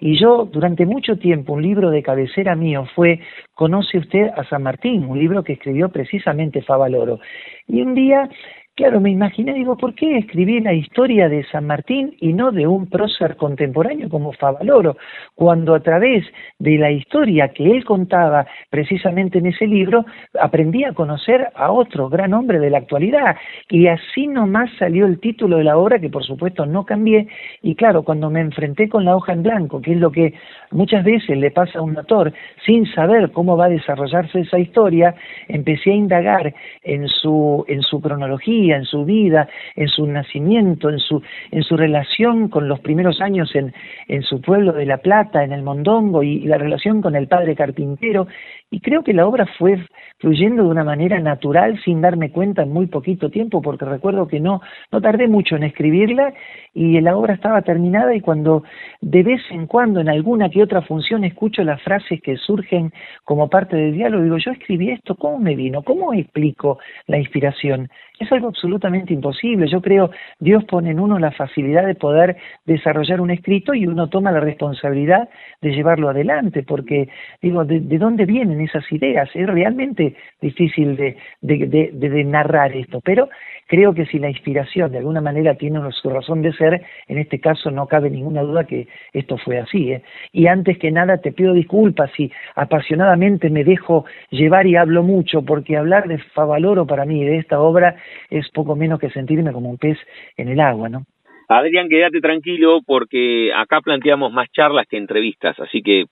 Y yo, durante mucho tiempo, un libro de cabecera mío fue Conoce usted a San Martín, un libro que escribió precisamente Favaloro. Y un día Claro, me imaginé, digo, ¿por qué escribí la historia de San Martín y no de un prócer contemporáneo como Favaloro? Cuando a través de la historia que él contaba precisamente en ese libro, aprendí a conocer a otro gran hombre de la actualidad. Y así nomás salió el título de la obra, que por supuesto no cambié. Y claro, cuando me enfrenté con la hoja en blanco, que es lo que muchas veces le pasa a un autor, sin saber cómo va a desarrollarse esa historia, empecé a indagar en su, en su cronología en su vida, en su nacimiento, en su, en su relación con los primeros años en, en su pueblo de La Plata, en el Mondongo, y, la relación con el padre carpintero, y creo que la obra fue fluyendo de una manera natural sin darme cuenta en muy poquito tiempo, porque recuerdo que no, no tardé mucho en escribirla y la obra estaba terminada y cuando de vez en cuando en alguna que otra función escucho las frases que surgen como parte del diálogo, digo, yo escribí esto, ¿cómo me vino? ¿Cómo explico la inspiración? Es algo absolutamente imposible. Yo creo Dios pone en uno la facilidad de poder desarrollar un escrito y uno toma la responsabilidad de llevarlo adelante, porque digo, ¿de, dónde vienen esas ideas? Es realmente difícil de, narrar esto, pero creo que si la inspiración de alguna manera tiene su razón de ser, en este caso no cabe ninguna duda que esto fue así. ¿eh? Y antes que nada te pido disculpas si apasionadamente me dejo llevar y hablo mucho, porque hablar de Favaloro para mí, de esta obra, es poco menos que sentirme como un pez en el agua, ¿no? Adrián, quédate tranquilo porque acá planteamos más charlas que entrevistas, así que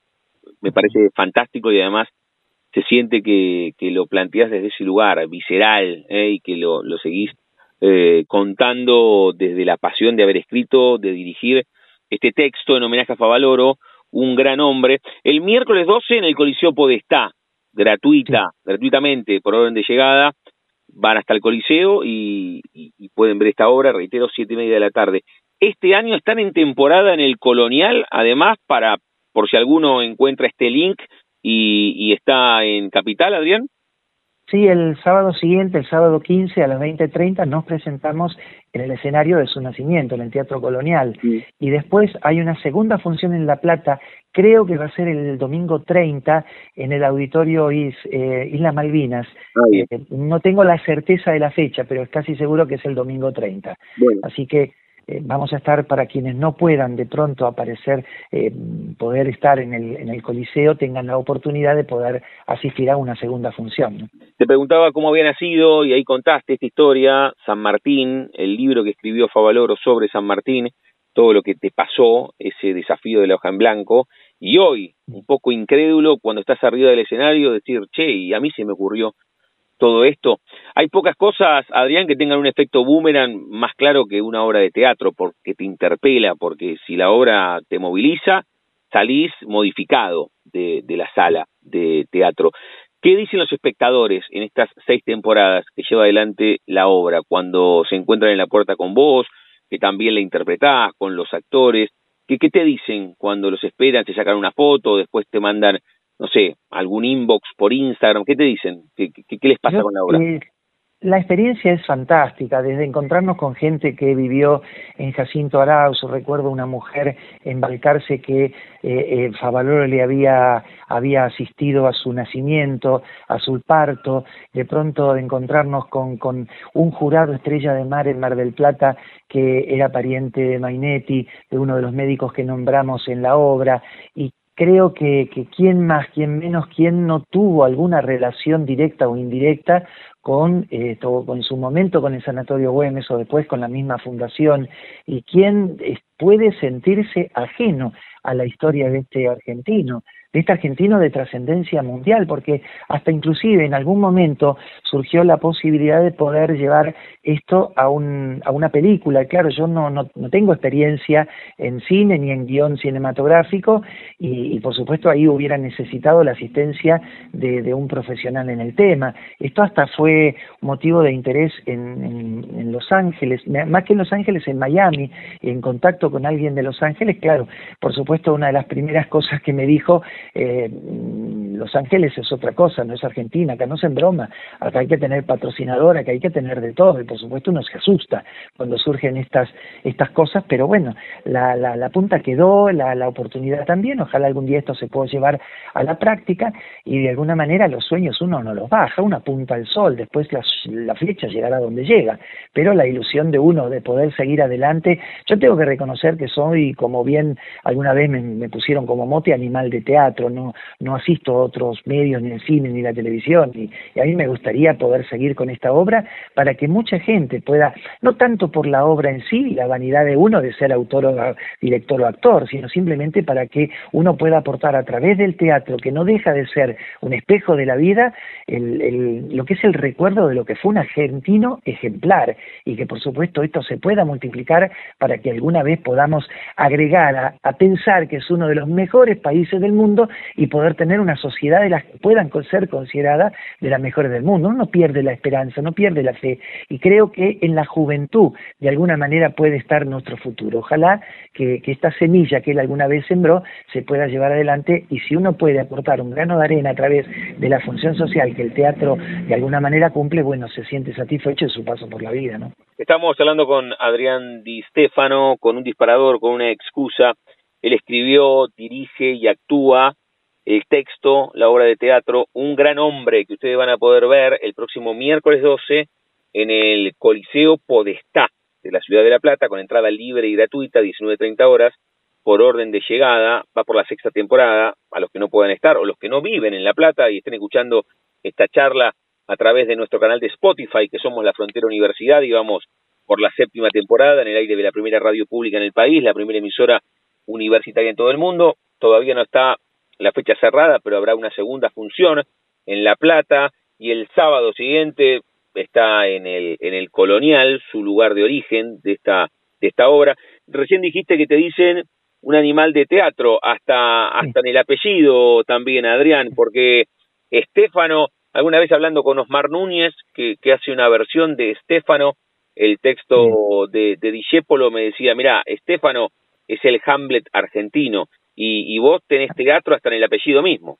me parece fantástico y además se siente que, que lo planteas desde ese lugar visceral ¿eh? y que lo, lo seguís eh, contando desde la pasión de haber escrito, de dirigir este texto en homenaje a Favaloro, un gran hombre. El miércoles 12 en el Coliseo Podestá, gratuita, gratuitamente, por orden de llegada, van hasta el Coliseo y, pueden ver esta obra, reitero, siete y media de la tarde. Este año están en temporada en el Colonial, además, para, por si alguno encuentra este link y, y está en Capital, Adrián. Sí, el sábado siguiente, el sábado 15 a las 20.30, nos presentamos en el escenario de su nacimiento, en el Teatro Colonial. Y después hay una segunda función en La Plata, creo que va a ser el domingo 30, en el Auditorio Is, eh, Isla Malvinas. Eh, no tengo la certeza de la fecha, pero es casi seguro que es el domingo 30. Así que eh, vamos a estar para quienes no puedan de pronto aparecer, eh, poder estar en el, en el Coliseo, tengan la oportunidad de poder asistir a una segunda función. Te preguntaba cómo había nacido y ahí contaste esta historia, San Martín, el libro que escribió Favaloro sobre San Martín, todo lo que te pasó, ese desafío de la hoja en blanco, y hoy, un poco incrédulo, cuando estás arriba del escenario, decir, che, y a mí se me ocurrió todo esto. Hay pocas cosas, Adrián, que tengan un efecto boomerang más claro que una obra de teatro, porque te interpela, porque si la obra te moviliza, salís modificado de, la sala de teatro. ¿Qué dicen los espectadores en estas seis temporadas que lleva adelante la obra cuando se encuentran en la puerta con vos, que también la interpretás con los actores? ¿Qué, qué te dicen cuando los esperan, te sacan una foto, después te mandan no sé, algún inbox por Instagram? ¿Qué te dicen? ¿Qué, qué, les pasa con la obra? Eh, la experiencia es fantástica, desde encontrarnos con gente que vivió en Jacinto Arauz, recuerdo una mujer embarcarse que eh, eh, Favaloro le había, había asistido a su nacimiento, a su parto, de pronto encontrarnos con, con un jurado estrella de mar en Mar del Plata que era pariente de Mainetti, de uno de los médicos que nombramos en la obra, y creo que, que quién más, quién menos, quién no tuvo alguna relación directa o indirecta con, eh, con su momento con el Sanatorio Güemes o después con la misma fundación, y quién puede sentirse ajeno a la historia de este argentino. Este argentino de trascendencia mundial, porque hasta inclusive en algún momento surgió la posibilidad de poder llevar esto a, un, a una película. Claro, yo no, no, tengo experiencia en cine ni en guion cinematográfico y, por supuesto ahí hubiera necesitado la asistencia de, un profesional en el tema. Esto hasta fue motivo de interés en, Los Ángeles, más que en Los Ángeles, en Miami, en contacto con alguien de Los Ángeles, claro, por supuesto una de las primeras cosas que me dijo, eh, Los Ángeles es otra cosa, no es Argentina, acá no se broma, acá hay que tener patrocinador, acá hay que tener de todo, y por supuesto uno se asusta cuando surgen estas, estas cosas, pero bueno, la, la, la punta quedó, la, la oportunidad también, ojalá algún día esto se pueda llevar a la práctica, y de alguna manera los sueños uno no los baja, una punta al sol, después la, flecha llegará donde llega, pero la ilusión de uno de poder seguir adelante, yo tengo que reconocer que soy, como bien alguna vez me, me pusieron como mote, animal de teatro, no, no asisto otros medios, ni el cine, ni la televisión, y, y a mí me gustaría poder seguir con esta obra para que mucha gente pueda, no tanto por la obra en sí, la vanidad de uno de ser autor o director o actor, sino simplemente para que uno pueda aportar a través del teatro, que no deja de ser un espejo de la vida, el, el, lo que es el recuerdo de lo que fue un argentino ejemplar y que por supuesto esto se pueda multiplicar para que alguna vez podamos agregar a, a pensar que es uno de los mejores países del mundo y poder tener una sociedad de las que puedan ser consideradas de las mejores del mundo. Uno no pierde la esperanza, no pierde la fe y creo que en la juventud de alguna manera puede estar nuestro futuro. Ojalá que, esta semilla que él alguna vez sembró se pueda llevar adelante y si uno puede aportar un grano de arena a través de la función social que el teatro de alguna manera cumple, bueno, se siente satisfecho en su paso por la vida, ¿no? Estamos hablando con Adrián Di Stefano, con un disparador, con una excusa. Él escribió, dirige y actúa el texto, la obra de teatro, Un gran hombre que ustedes van a poder ver el próximo miércoles 12 en el Coliseo Podestá de la Ciudad de La Plata con entrada libre y gratuita, 19.30 horas, por orden de llegada, va por la sexta temporada, a los que no puedan estar o los que no viven en La Plata y estén escuchando esta charla a través de nuestro canal de Spotify, que somos la Frontera Universidad, y vamos por la séptima temporada en el aire de la primera radio pública en el país, la primera emisora universitaria en todo el mundo. Todavía no está la fecha cerrada, pero habrá una segunda función en La Plata y el sábado siguiente está en el, en el Colonial, su lugar de origen de esta, de esta obra. Recién dijiste que te dicen un animal de teatro, hasta, hasta en el apellido también, Adrián, porque Estefano, alguna vez hablando con Osmar Núñez, que, que hace una versión de Estefano, el texto de, de Discépolo me decía, mira, Estefano es el Hamlet argentino, y, y vos tenés teatro hasta en el apellido mismo.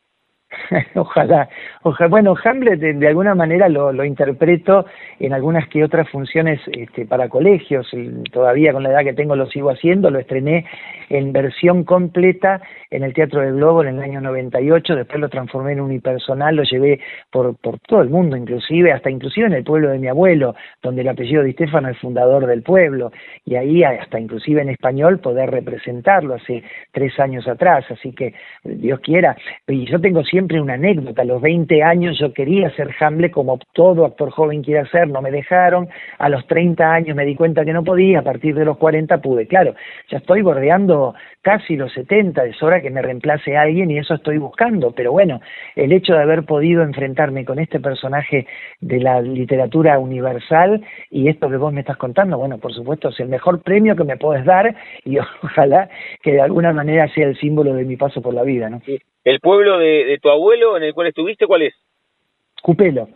ojalá, ojalá. Bueno, Hamlet de, alguna manera lo, lo, interpreto en algunas que otras funciones este, para colegios, todavía con la edad que tengo lo sigo haciendo, lo estrené en versión completa en el Teatro del Globo en el año 98, después lo transformé en unipersonal, lo llevé por, por todo el mundo, inclusive, hasta inclusive en el pueblo de mi abuelo, donde el apellido de Estefano es fundador del pueblo, y ahí hasta inclusive en español poder representarlo hace tres años atrás, así que Dios quiera, y yo tengo siempre una anécdota, a los 20 años yo quería ser Hamlet como todo actor joven quiere ser, no me dejaron, a los 30 años me di cuenta que no podía, a partir de los 40 pude, claro, ya estoy bordeando casi los 70, es hora que me reemplace alguien y eso estoy buscando, pero bueno, el hecho de haber podido enfrentarme con este personaje de la literatura universal y esto que vos me estás contando, bueno, por supuesto es el mejor premio que me puedes dar y ojalá que de alguna manera sea el símbolo de mi paso por la vida, ¿no? ¿El pueblo de, de tu abuelo en el cual estuviste, cuál es? Cupelo.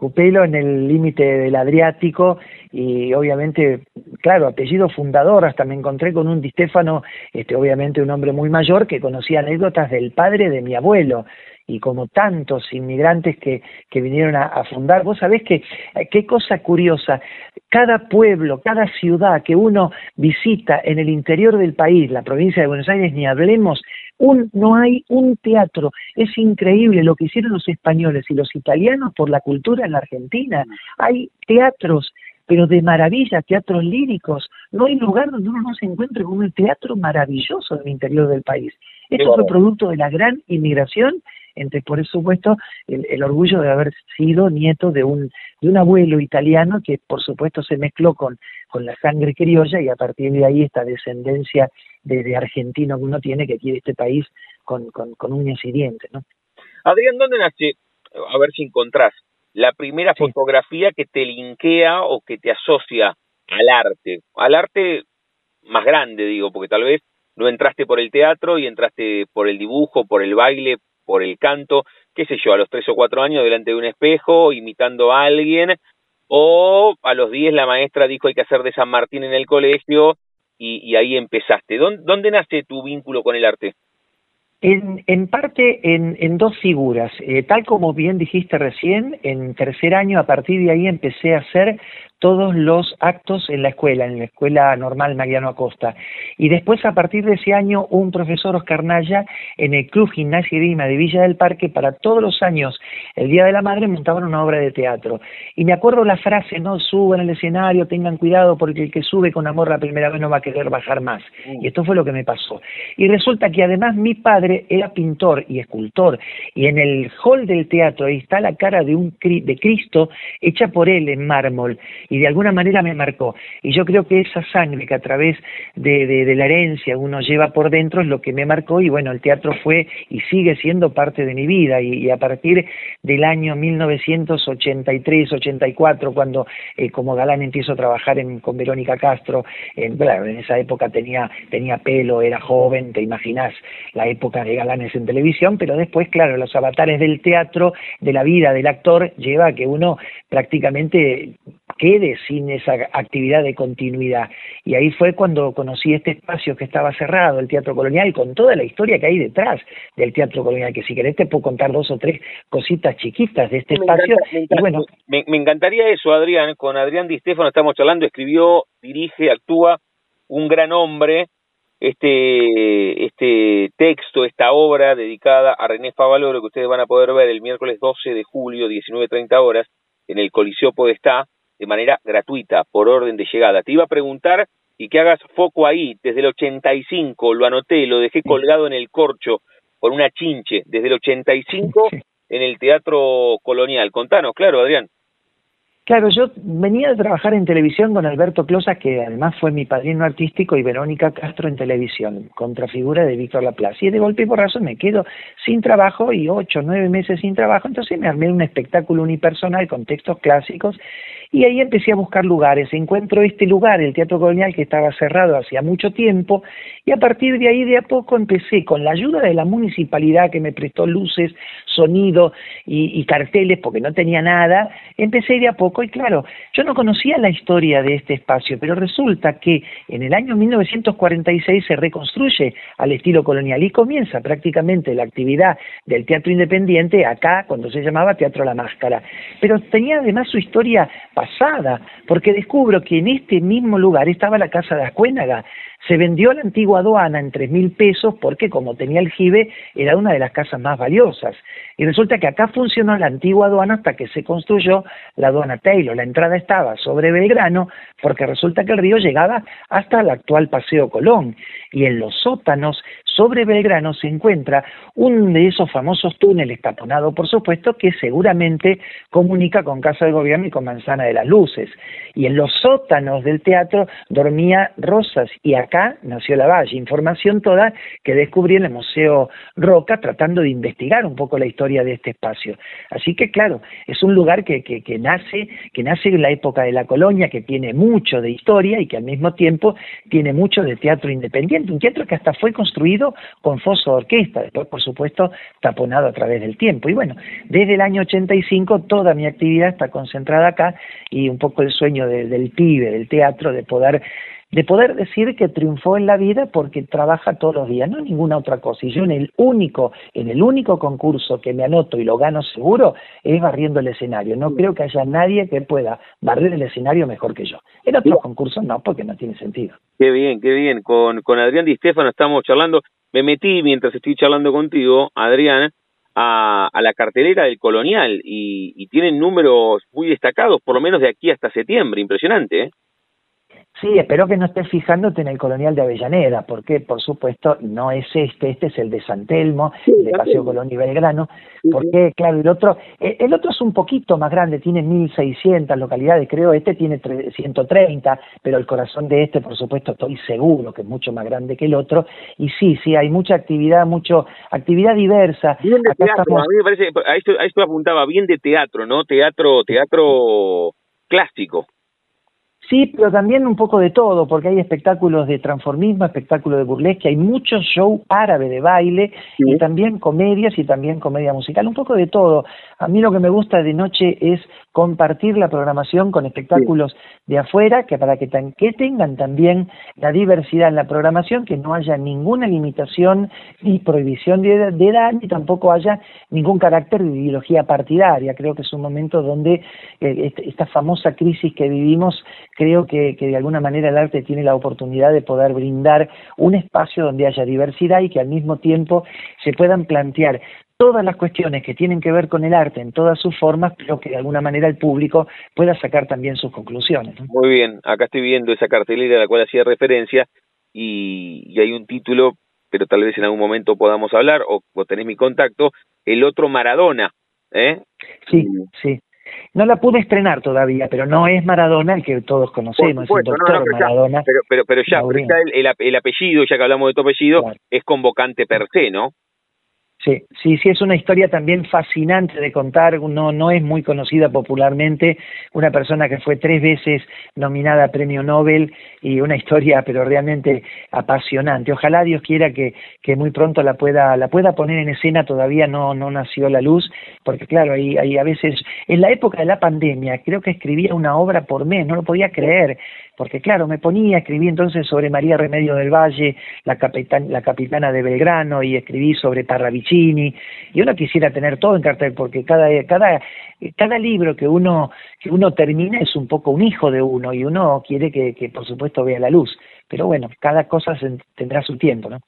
Cupelo en el límite del Adriático y obviamente, claro, apellido fundador, hasta me encontré con un Di Stefano, este, obviamente un hombre muy mayor que conocía anécdotas del padre de mi abuelo. Y como tantos inmigrantes que, que vinieron a, fundar, vos sabés que qué cosa curiosa, cada pueblo, cada ciudad que uno visita en el interior del país, la provincia de Buenos Aires, ni hablemos, un, no hay un teatro. Es increíble lo que hicieron los españoles y los italianos por la cultura en la Argentina. Hay teatros, pero de maravilla, teatros líricos. No hay lugar donde uno no se encuentre con un teatro maravilloso en el interior del país. Esto fue producto de la gran inmigración entre por supuesto el, el, orgullo de haber sido nieto de un de un abuelo italiano que por supuesto se mezcló con con la sangre criolla y a partir de ahí esta descendencia de, de argentino que uno tiene que quiere este país con, con, uñas y dientes, ¿no? Adrián, ¿dónde nace? A ver si encontrás la primera fotografía que te linkea o que te asocia al arte, al arte más grande, digo, porque tal vez no entraste por el teatro y entraste por el dibujo, por el baile, por el canto, qué sé yo, a los tres o cuatro años delante de un espejo, imitando a alguien, o a los diez la maestra dijo hay que hacer de San Martín en el colegio y, ahí empezaste. ¿Dónde, nace tu vínculo con el arte? En, en parte en, en, dos figuras. Eh, tal como bien dijiste recién, en tercer año a partir de ahí empecé a hacer todos los actos en la escuela, en la escuela normal Mariano Acosta. Y después, a partir de ese año, un profesor Oscar Naya en el Club Gimnasia y de Villa del Parque, para todos los años, el Día de la Madre, montaban una obra de teatro. Y me acuerdo la frase, no suban al escenario, tengan cuidado, porque el que sube con amor la primera vez no va a querer bajar más. Y esto fue lo que me pasó. Y resulta que además mi padre era pintor y escultor, y en el hall del teatro ahí está la cara de un de Cristo hecha por él en mármol y de alguna manera me marcó. Y yo creo que esa sangre que a través de, la herencia uno lleva por dentro es lo que me marcó y bueno, el teatro fue y sigue siendo parte de mi vida y, a partir del año 1983-84, cuando eh, como galán empiezo a trabajar en, con Verónica Castro, en, en esa época tenía, tenía pelo, era joven, te imaginas la época de galanes en televisión, pero después, claro, los avatares del teatro, de la vida del actor, lleva a que uno prácticamente quede sin esa actividad de continuidad. Y ahí fue cuando conocí este espacio que estaba cerrado, el Teatro Colonial, con toda la historia que hay detrás del Teatro Colonial, que si querés te puedo contar dos o tres cositas chiquitas de este espacio. me, bueno, me, encantaría eso, Adrián. Con Adrián Di Stefano estamos charlando, escribió, dirige, actúa, un gran hombre, este, este texto, esta obra dedicada a René Favaloro que ustedes van a poder ver el miércoles 12 de julio, 19.30 horas, en el Coliseo Podestá, de manera gratuita, por orden de llegada. Te iba a preguntar y que hagas foco ahí, desde el 85, lo anoté, lo dejé colgado en el corcho por una chinche, desde el 85 en el Teatro Colonial. Contanos, claro, Adrián. Claro, yo venía de trabajar en televisión con Alberto Closa, que además fue mi padrino artístico, y Verónica Castro en televisión, contrafigura de Víctor Laplace. Y de golpe y por razón me quedo sin trabajo y ocho, nueve meses sin trabajo, entonces me armé un espectáculo unipersonal con textos clásicos y ahí empecé a buscar lugares. Encuentro este lugar, el Teatro Colonial, que estaba cerrado hacía mucho tiempo, y a partir de ahí de a poco empecé, con la ayuda de la municipalidad que me prestó luces, sonido y, carteles, porque no tenía nada, empecé de a poco, y claro, yo no conocía la historia de este espacio, pero resulta que en el año 1946 se reconstruye al estilo colonial y comienza prácticamente la actividad del teatro independiente acá, cuando se llamaba Teatro La Máscara. Pero tenía además su historia pasada, porque descubro que en este mismo lugar estaba la casa de Ascuénaga. Se vendió la antigua aduana en tres mil pesos porque como tenía el jibe era una de las casas más valiosas. Y resulta que acá funcionó la antigua aduana hasta que se construyó la aduana Taylor. La entrada estaba sobre Belgrano porque resulta que el río llegaba hasta el actual Paseo Colón. Y en los sótanos sobre Belgrano se encuentra uno de esos famosos túneles taponado, por supuesto, que seguramente comunica con Casa de Gobierno y con Manzana de las Luces. Y en los sótanos del teatro dormía Rosas y acá nació la Valle, información toda que descubrí en el Museo Roca tratando de investigar un poco la historia de este espacio. Así que claro, es un lugar que, que, que nace, que nace en la época de la colonia, que tiene mucho de historia y que al mismo tiempo tiene mucho de teatro independiente, un teatro que hasta fue construido con foso de orquesta, después por supuesto taponado a través del tiempo. Y bueno, desde el año 85 toda mi actividad está concentrada acá y un poco el sueño del pibe, del teatro, de poder de poder decir que triunfó en la vida porque trabaja todos los días, no ninguna otra cosa. Y yo en el único, en el único concurso que me anoto y lo gano seguro es barriendo el escenario. No creo que haya nadie que pueda barrer el escenario mejor que yo. En otros concursos no, porque no tiene sentido. Qué bien, qué bien. Con, con Adrián Di Stefano estamos charlando. Me metí mientras estoy charlando contigo, Adrián, a, a la cartelera del Colonial y, y tienen números muy destacados, por lo menos de aquí hasta septiembre. Impresionante, ¿eh? Sí, espero que no estés fijándote en el colonial de Avellaneda, porque por supuesto no es este, este es el de San Telmo, el de Paseo Colón y Belgrano, porque claro, el otro, eh, el otro es un poquito más grande, tiene 1600 localidades, creo, este tiene 130, pero el corazón de este, por supuesto, estoy seguro que es mucho más grande que el otro, y sí, sí, hay mucha actividad, mucho, actividad diversa. Bien de teatro, a mí me parece, a esto, a esto apuntaba, bien de teatro, ¿no? Teatro, teatro clásico. Sí, pero también un poco de todo, porque hay espectáculos de transformismo, espectáculos de burlesque, hay muchos show árabe de baile y también comedias y también comedia musical, un poco de todo. A mí lo que me gusta de noche es compartir la programación con espectáculos de afuera, que para que, que tengan también la diversidad en la programación, que no haya ninguna limitación ni prohibición de, edad, ni tampoco haya ningún carácter de ideología partidaria. Creo que es un momento donde eh, esta famosa crisis que vivimos creo que, de alguna manera el arte tiene la oportunidad de poder brindar un espacio donde haya diversidad y que al mismo tiempo se puedan plantear todas las cuestiones que tienen que ver con el arte en todas sus formas, pero que de alguna manera el público pueda sacar también sus conclusiones. Muy bien, acá estoy viendo esa cartelera a la cual hacía referencia y, hay un título, pero tal vez en algún momento podamos hablar o, o tenés mi contacto, El otro Maradona. ¿eh? Sí, sí. No la pude estrenar todavía, pero no es Maradona el que todos conocemos, el doctor Maradona. pero, pero, pero ya, el, apellido, ya que hablamos de tu apellido, es convocante per se, ¿no? Sí, sí, sí, es una historia también fascinante de contar, no, no es muy conocida popularmente, una persona que fue tres veces nominada a Premio Nobel y una historia pero realmente apasionante. Ojalá Dios quiera que, que muy pronto la pueda, la pueda poner en escena, todavía no, no nació la luz, porque claro, ahí, ahí a veces, en la época de la pandemia, creo que escribía una obra por mes, no lo podía creer, porque claro, me ponía, escribí entonces sobre María Remedio del Valle, la, la capitana de Belgrano, y escribí sobre Parravicini, y uno quisiera tener todo en cartel, porque cada, cada, cada libro que uno, que uno termina es un poco un hijo de uno, y uno quiere que, que por supuesto vea la luz, pero bueno, cada cosa tendrá su tiempo, ¿no?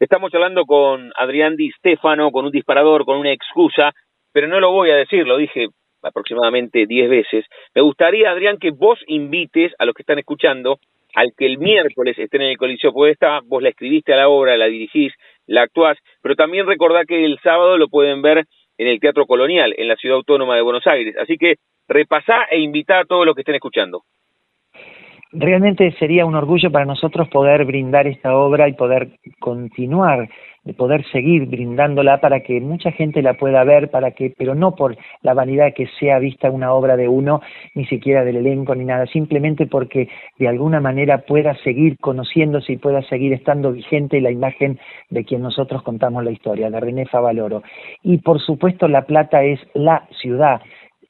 Estamos hablando con Adrián Di Stefano, con un disparador, con una excusa, pero no lo voy a decir, lo dije aproximadamente 10 veces. Me gustaría, Adrián, que vos invites a los que están escuchando al que el miércoles estén en el Coliseo Podesta, vos la escribiste a la obra, la dirigís, la actuás, pero también recordá que el sábado lo pueden ver en el Teatro Colonial, en la Ciudad Autónoma de Buenos Aires. Así que repasá e invitá a todos los que estén escuchando. Realmente sería un orgullo para nosotros poder brindar esta obra y poder continuar de poder seguir brindándola para que mucha gente la pueda ver, para que, pero no por la vanidad que sea vista una obra de uno, ni siquiera del elenco ni nada, simplemente porque de alguna manera pueda seguir conociéndose y pueda seguir estando vigente la imagen de quien nosotros contamos la historia, de René Favaloro. Y por supuesto La Plata es la ciudad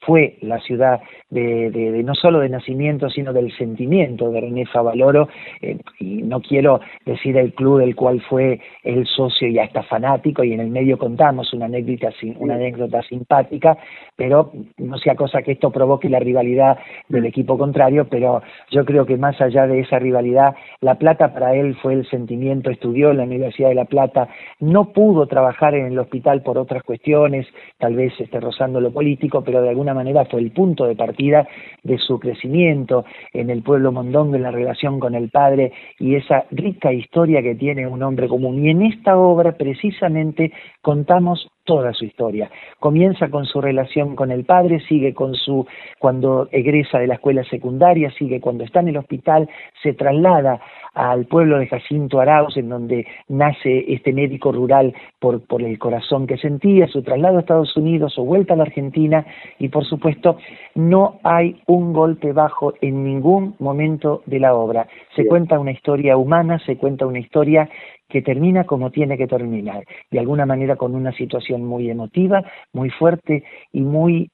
fue la ciudad de, de, no solo de nacimiento, sino del sentimiento de René Favaloro, eh, y no quiero decir el club del cual fue el socio y hasta fanático, y en el medio contamos una anécdota, una anécdota simpática, pero no sea cosa que esto provoque la rivalidad del equipo contrario, pero yo creo que más allá de esa rivalidad, La Plata para él fue el sentimiento, estudió en la Universidad de La Plata, no pudo trabajar en el hospital por otras cuestiones, tal vez esté rozando lo político, pero de alguna manera fue el punto de partida de su crecimiento en el pueblo mondongo, en la relación con el padre y esa rica historia que tiene un hombre común. Y en esta obra precisamente contamos toda su historia. Comienza con su relación con el padre, sigue con su cuando egresa de la escuela secundaria, sigue cuando está en el hospital, se traslada al pueblo de Jacinto Arauz, en donde nace este médico rural por, por el corazón que sentía, su traslado a Estados Unidos, su vuelta a la Argentina, y por supuesto no hay un golpe bajo en ningún momento de la obra. Se cuenta una historia humana, se cuenta una historia que termina como tiene que terminar, de alguna manera con una situación muy emotiva, muy fuerte y muy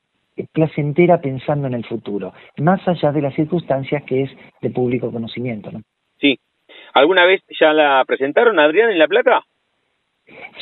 placentera pensando en el futuro, más allá de las circunstancias que es de público conocimiento. ¿no? Sí. ¿Alguna vez ya la presentaron, Adrián, en La Plata?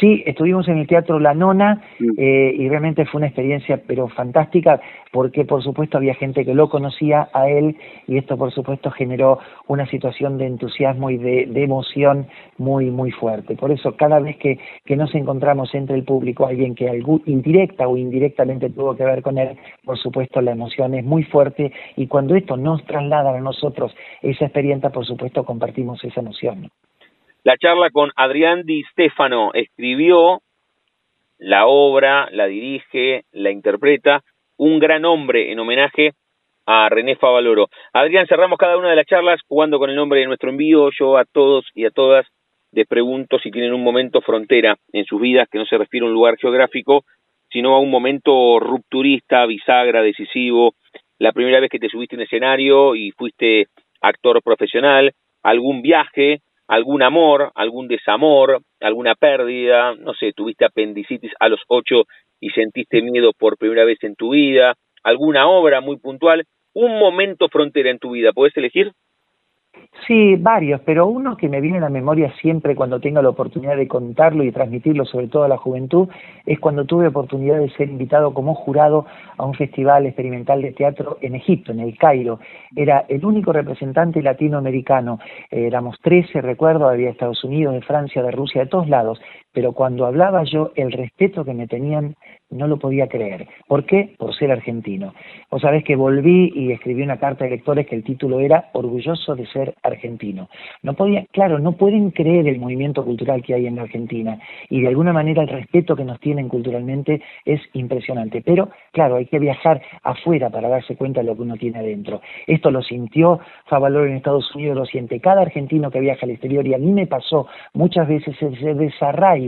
Sí, estuvimos en el Teatro La Nona eh, y realmente fue una experiencia pero fantástica porque por supuesto había gente que lo conocía a él y esto por supuesto generó una situación de entusiasmo y de, emoción muy muy fuerte. Por eso cada vez que, que, nos encontramos entre el público alguien que algún, indirecta o indirectamente tuvo que ver con él, por supuesto la emoción es muy fuerte y cuando esto nos traslada a nosotros esa experiencia, por supuesto compartimos esa emoción. La charla con Adrián Di Stefano escribió la obra, la dirige, la interpreta, un gran hombre en homenaje a René Favaloro. Adrián, cerramos cada una de las charlas jugando con el nombre de nuestro envío. Yo a todos y a todas les pregunto si tienen un momento frontera en sus vidas que no se refiere a un lugar geográfico, sino a un momento rupturista, bisagra, decisivo, la primera vez que te subiste en escenario y fuiste actor profesional, algún viaje, algún amor, algún desamor, alguna pérdida, no sé, tuviste apendicitis a los ocho y sentiste miedo por primera vez en tu vida, alguna obra muy puntual, un momento frontera en tu vida, ¿puedes elegir? Sí, varios, pero uno que me viene a la memoria siempre cuando tengo la oportunidad de contarlo y transmitirlo, sobre todo a la juventud, es cuando tuve oportunidad de ser invitado como jurado a un festival experimental de teatro en Egipto, en el Cairo. Era el único representante latinoamericano. éramos 13, recuerdo, había Estados Unidos, de Francia, de Rusia, de todos lados. Pero cuando hablaba yo, el respeto que me tenían no lo podía creer. ¿Por qué? Por ser argentino. Vos sabés que volví y escribí una carta de lectores que el título era Orgulloso de ser argentino. No podía, claro, no pueden creer el movimiento cultural que hay en la Argentina y de alguna manera el respeto que nos tienen culturalmente es impresionante. Pero, claro, hay que viajar afuera para darse cuenta de lo que uno tiene adentro. Esto lo sintió Favaloro en Estados Unidos, lo siente cada argentino que viaja al exterior y a mí me pasó muchas veces ese desarraigo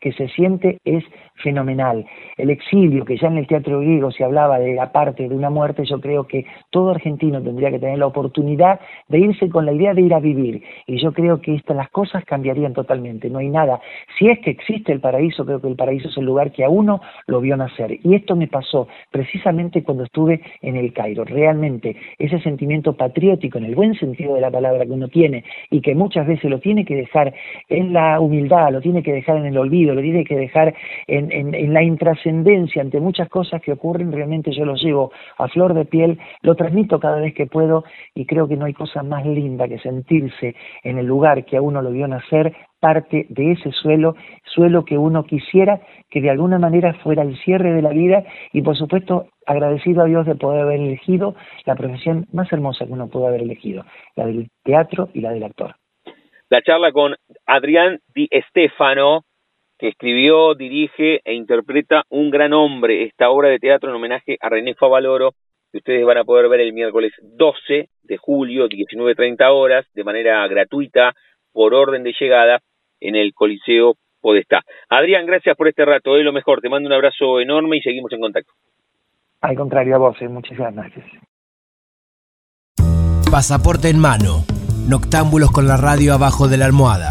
que se siente es fenomenal el exilio, que ya en el teatro griego se hablaba de la parte de una muerte, yo creo que todo argentino tendría que tener la oportunidad de irse con la idea de ir a vivir. Y yo creo que estas las cosas cambiarían totalmente. No hay nada. Si es que existe el paraíso, creo que el paraíso es el lugar que a uno lo vio nacer. Y esto me pasó precisamente cuando estuve en el Cairo. Realmente ese sentimiento patriótico, en el buen sentido de la palabra que uno tiene, y que muchas veces lo tiene que dejar en la humildad, lo tiene que dejar en el olvido, lo tiene que dejar en, la intrascendencia ante muchas cosas que ocurren, realmente yo lo llevo a flor de piel, lo transmito cada vez que puedo y creo que no hay cosa más linda que sentirse en el lugar que a uno lo vio nacer, parte de ese suelo, suelo que uno quisiera que de alguna manera fuera el cierre de la vida y por supuesto agradecido a Dios de poder haber elegido la profesión más hermosa que uno puede haber elegido, la del teatro y la del actor. La charla con Adrián Di Stefano, que escribió, dirige e interpreta Un gran hombre, esta obra de teatro en homenaje a René Favaloro, que ustedes van a poder ver el miércoles 12 de julio, 19.30 horas, de manera gratuita, por orden de llegada, en el Coliseo Podestá. Adrián, gracias por este rato, es lo mejor, te mando un abrazo enorme y seguimos en contacto. Al contrario, a vos, eh, muchísimas gracias. Pasaporte en mano, noctámbulos con la radio abajo de la almohada